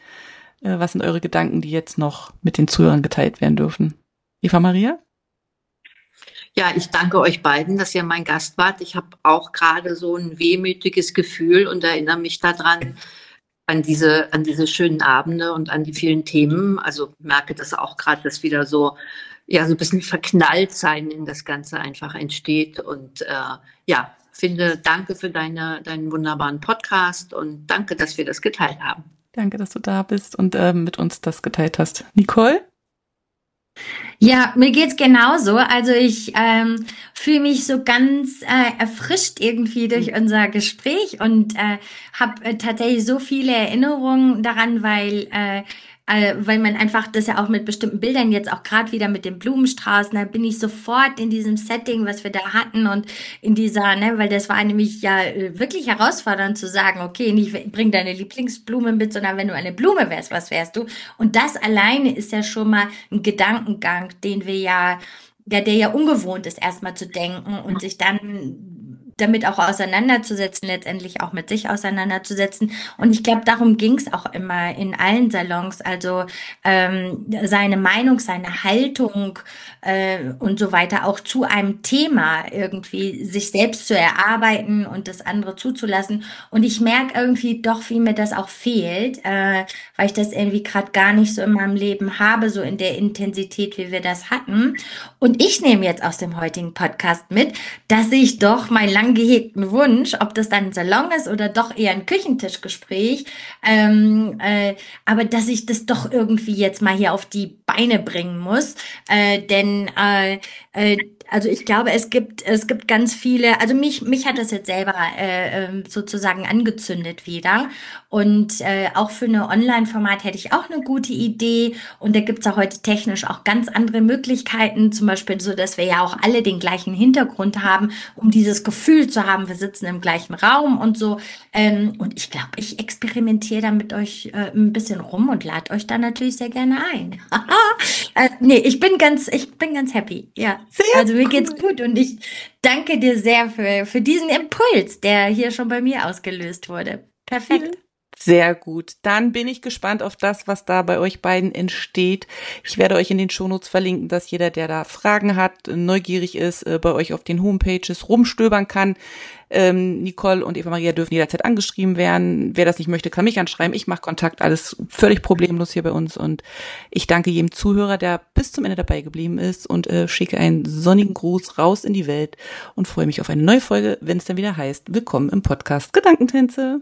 Äh, was sind eure Gedanken, die jetzt noch mit den Zuhörern geteilt werden dürfen? Eva Maria? Ja, ich danke euch beiden, dass ihr mein Gast wart. Ich habe auch gerade so ein wehmütiges Gefühl und erinnere mich daran, an diese, an diese schönen Abende und an die vielen Themen. Also merke das auch gerade, dass wieder so, ja, so ein bisschen verknallt sein in das Ganze einfach entsteht. Und äh, ja, finde, danke für deine, deinen wunderbaren Podcast und danke, dass wir das geteilt haben. Danke, dass du da bist und äh, mit uns das geteilt hast. Nicole? Ja, mir geht's genauso. Also ich ähm, fühle mich so ganz äh, erfrischt irgendwie durch mhm. unser Gespräch und äh, habe äh, tatsächlich so viele Erinnerungen daran, weil äh, äh, weil man einfach das ja auch mit bestimmten Bildern jetzt auch gerade wieder mit den Blumenstraßen, da bin ich sofort in diesem Setting, was wir da hatten und in dieser, ne, weil das war nämlich ja äh, wirklich herausfordernd zu sagen, okay, nicht bring deine Lieblingsblume mit, sondern wenn du eine Blume wärst, was wärst du? Und das alleine ist ja schon mal ein Gedankengang, den wir ja ja, der ja ungewohnt ist, erstmal zu denken und sich dann damit auch auseinanderzusetzen, letztendlich auch mit sich auseinanderzusetzen. Und ich glaube, darum ging es auch immer in allen Salons. Also ähm, seine Meinung, seine Haltung äh, und so weiter auch zu einem Thema irgendwie sich selbst zu erarbeiten und das andere zuzulassen. Und ich merke irgendwie doch, wie mir das auch fehlt, äh, weil ich das irgendwie gerade gar nicht so in meinem Leben habe, so in der Intensität, wie wir das hatten. Und ich nehme jetzt aus dem heutigen Podcast mit, dass ich doch mein lang gehegten Wunsch, ob das dann ein Salon ist oder doch eher ein Küchentischgespräch, ähm, äh, aber dass ich das doch irgendwie jetzt mal hier auf die Beine bringen muss, äh, denn äh, äh, also ich glaube, es gibt, es gibt ganz viele, also mich, mich hat das jetzt selber äh, ähm, sozusagen angezündet wieder. Und äh, auch für eine Online-Format hätte ich auch eine gute Idee. Und da gibt's auch heute technisch auch ganz andere Möglichkeiten, zum Beispiel so, dass wir ja auch alle den gleichen Hintergrund haben, um dieses Gefühl zu haben, wir sitzen im gleichen Raum und so. Ähm, und ich glaube, ich experimentiere da mit euch äh, ein bisschen rum und lade euch da natürlich sehr gerne ein. äh, nee, ich bin ganz, ich bin ganz happy. Ja. Sehr also mir geht's gut und ich danke dir sehr für, für diesen Impuls, der hier schon bei mir ausgelöst wurde. Perfekt. Sehr gut. Dann bin ich gespannt auf das, was da bei euch beiden entsteht. Ich werde euch in den Shownotes verlinken, dass jeder, der da Fragen hat, neugierig ist, äh, bei euch auf den Homepages rumstöbern kann. Ähm, Nicole und Eva Maria dürfen jederzeit angeschrieben werden. Wer das nicht möchte, kann mich anschreiben. Ich mache Kontakt. Alles völlig problemlos hier bei uns. Und ich danke jedem Zuhörer, der bis zum Ende dabei geblieben ist und äh, schicke einen sonnigen Gruß raus in die Welt und freue mich auf eine neue Folge, wenn es dann wieder heißt, willkommen im Podcast Gedankentänze.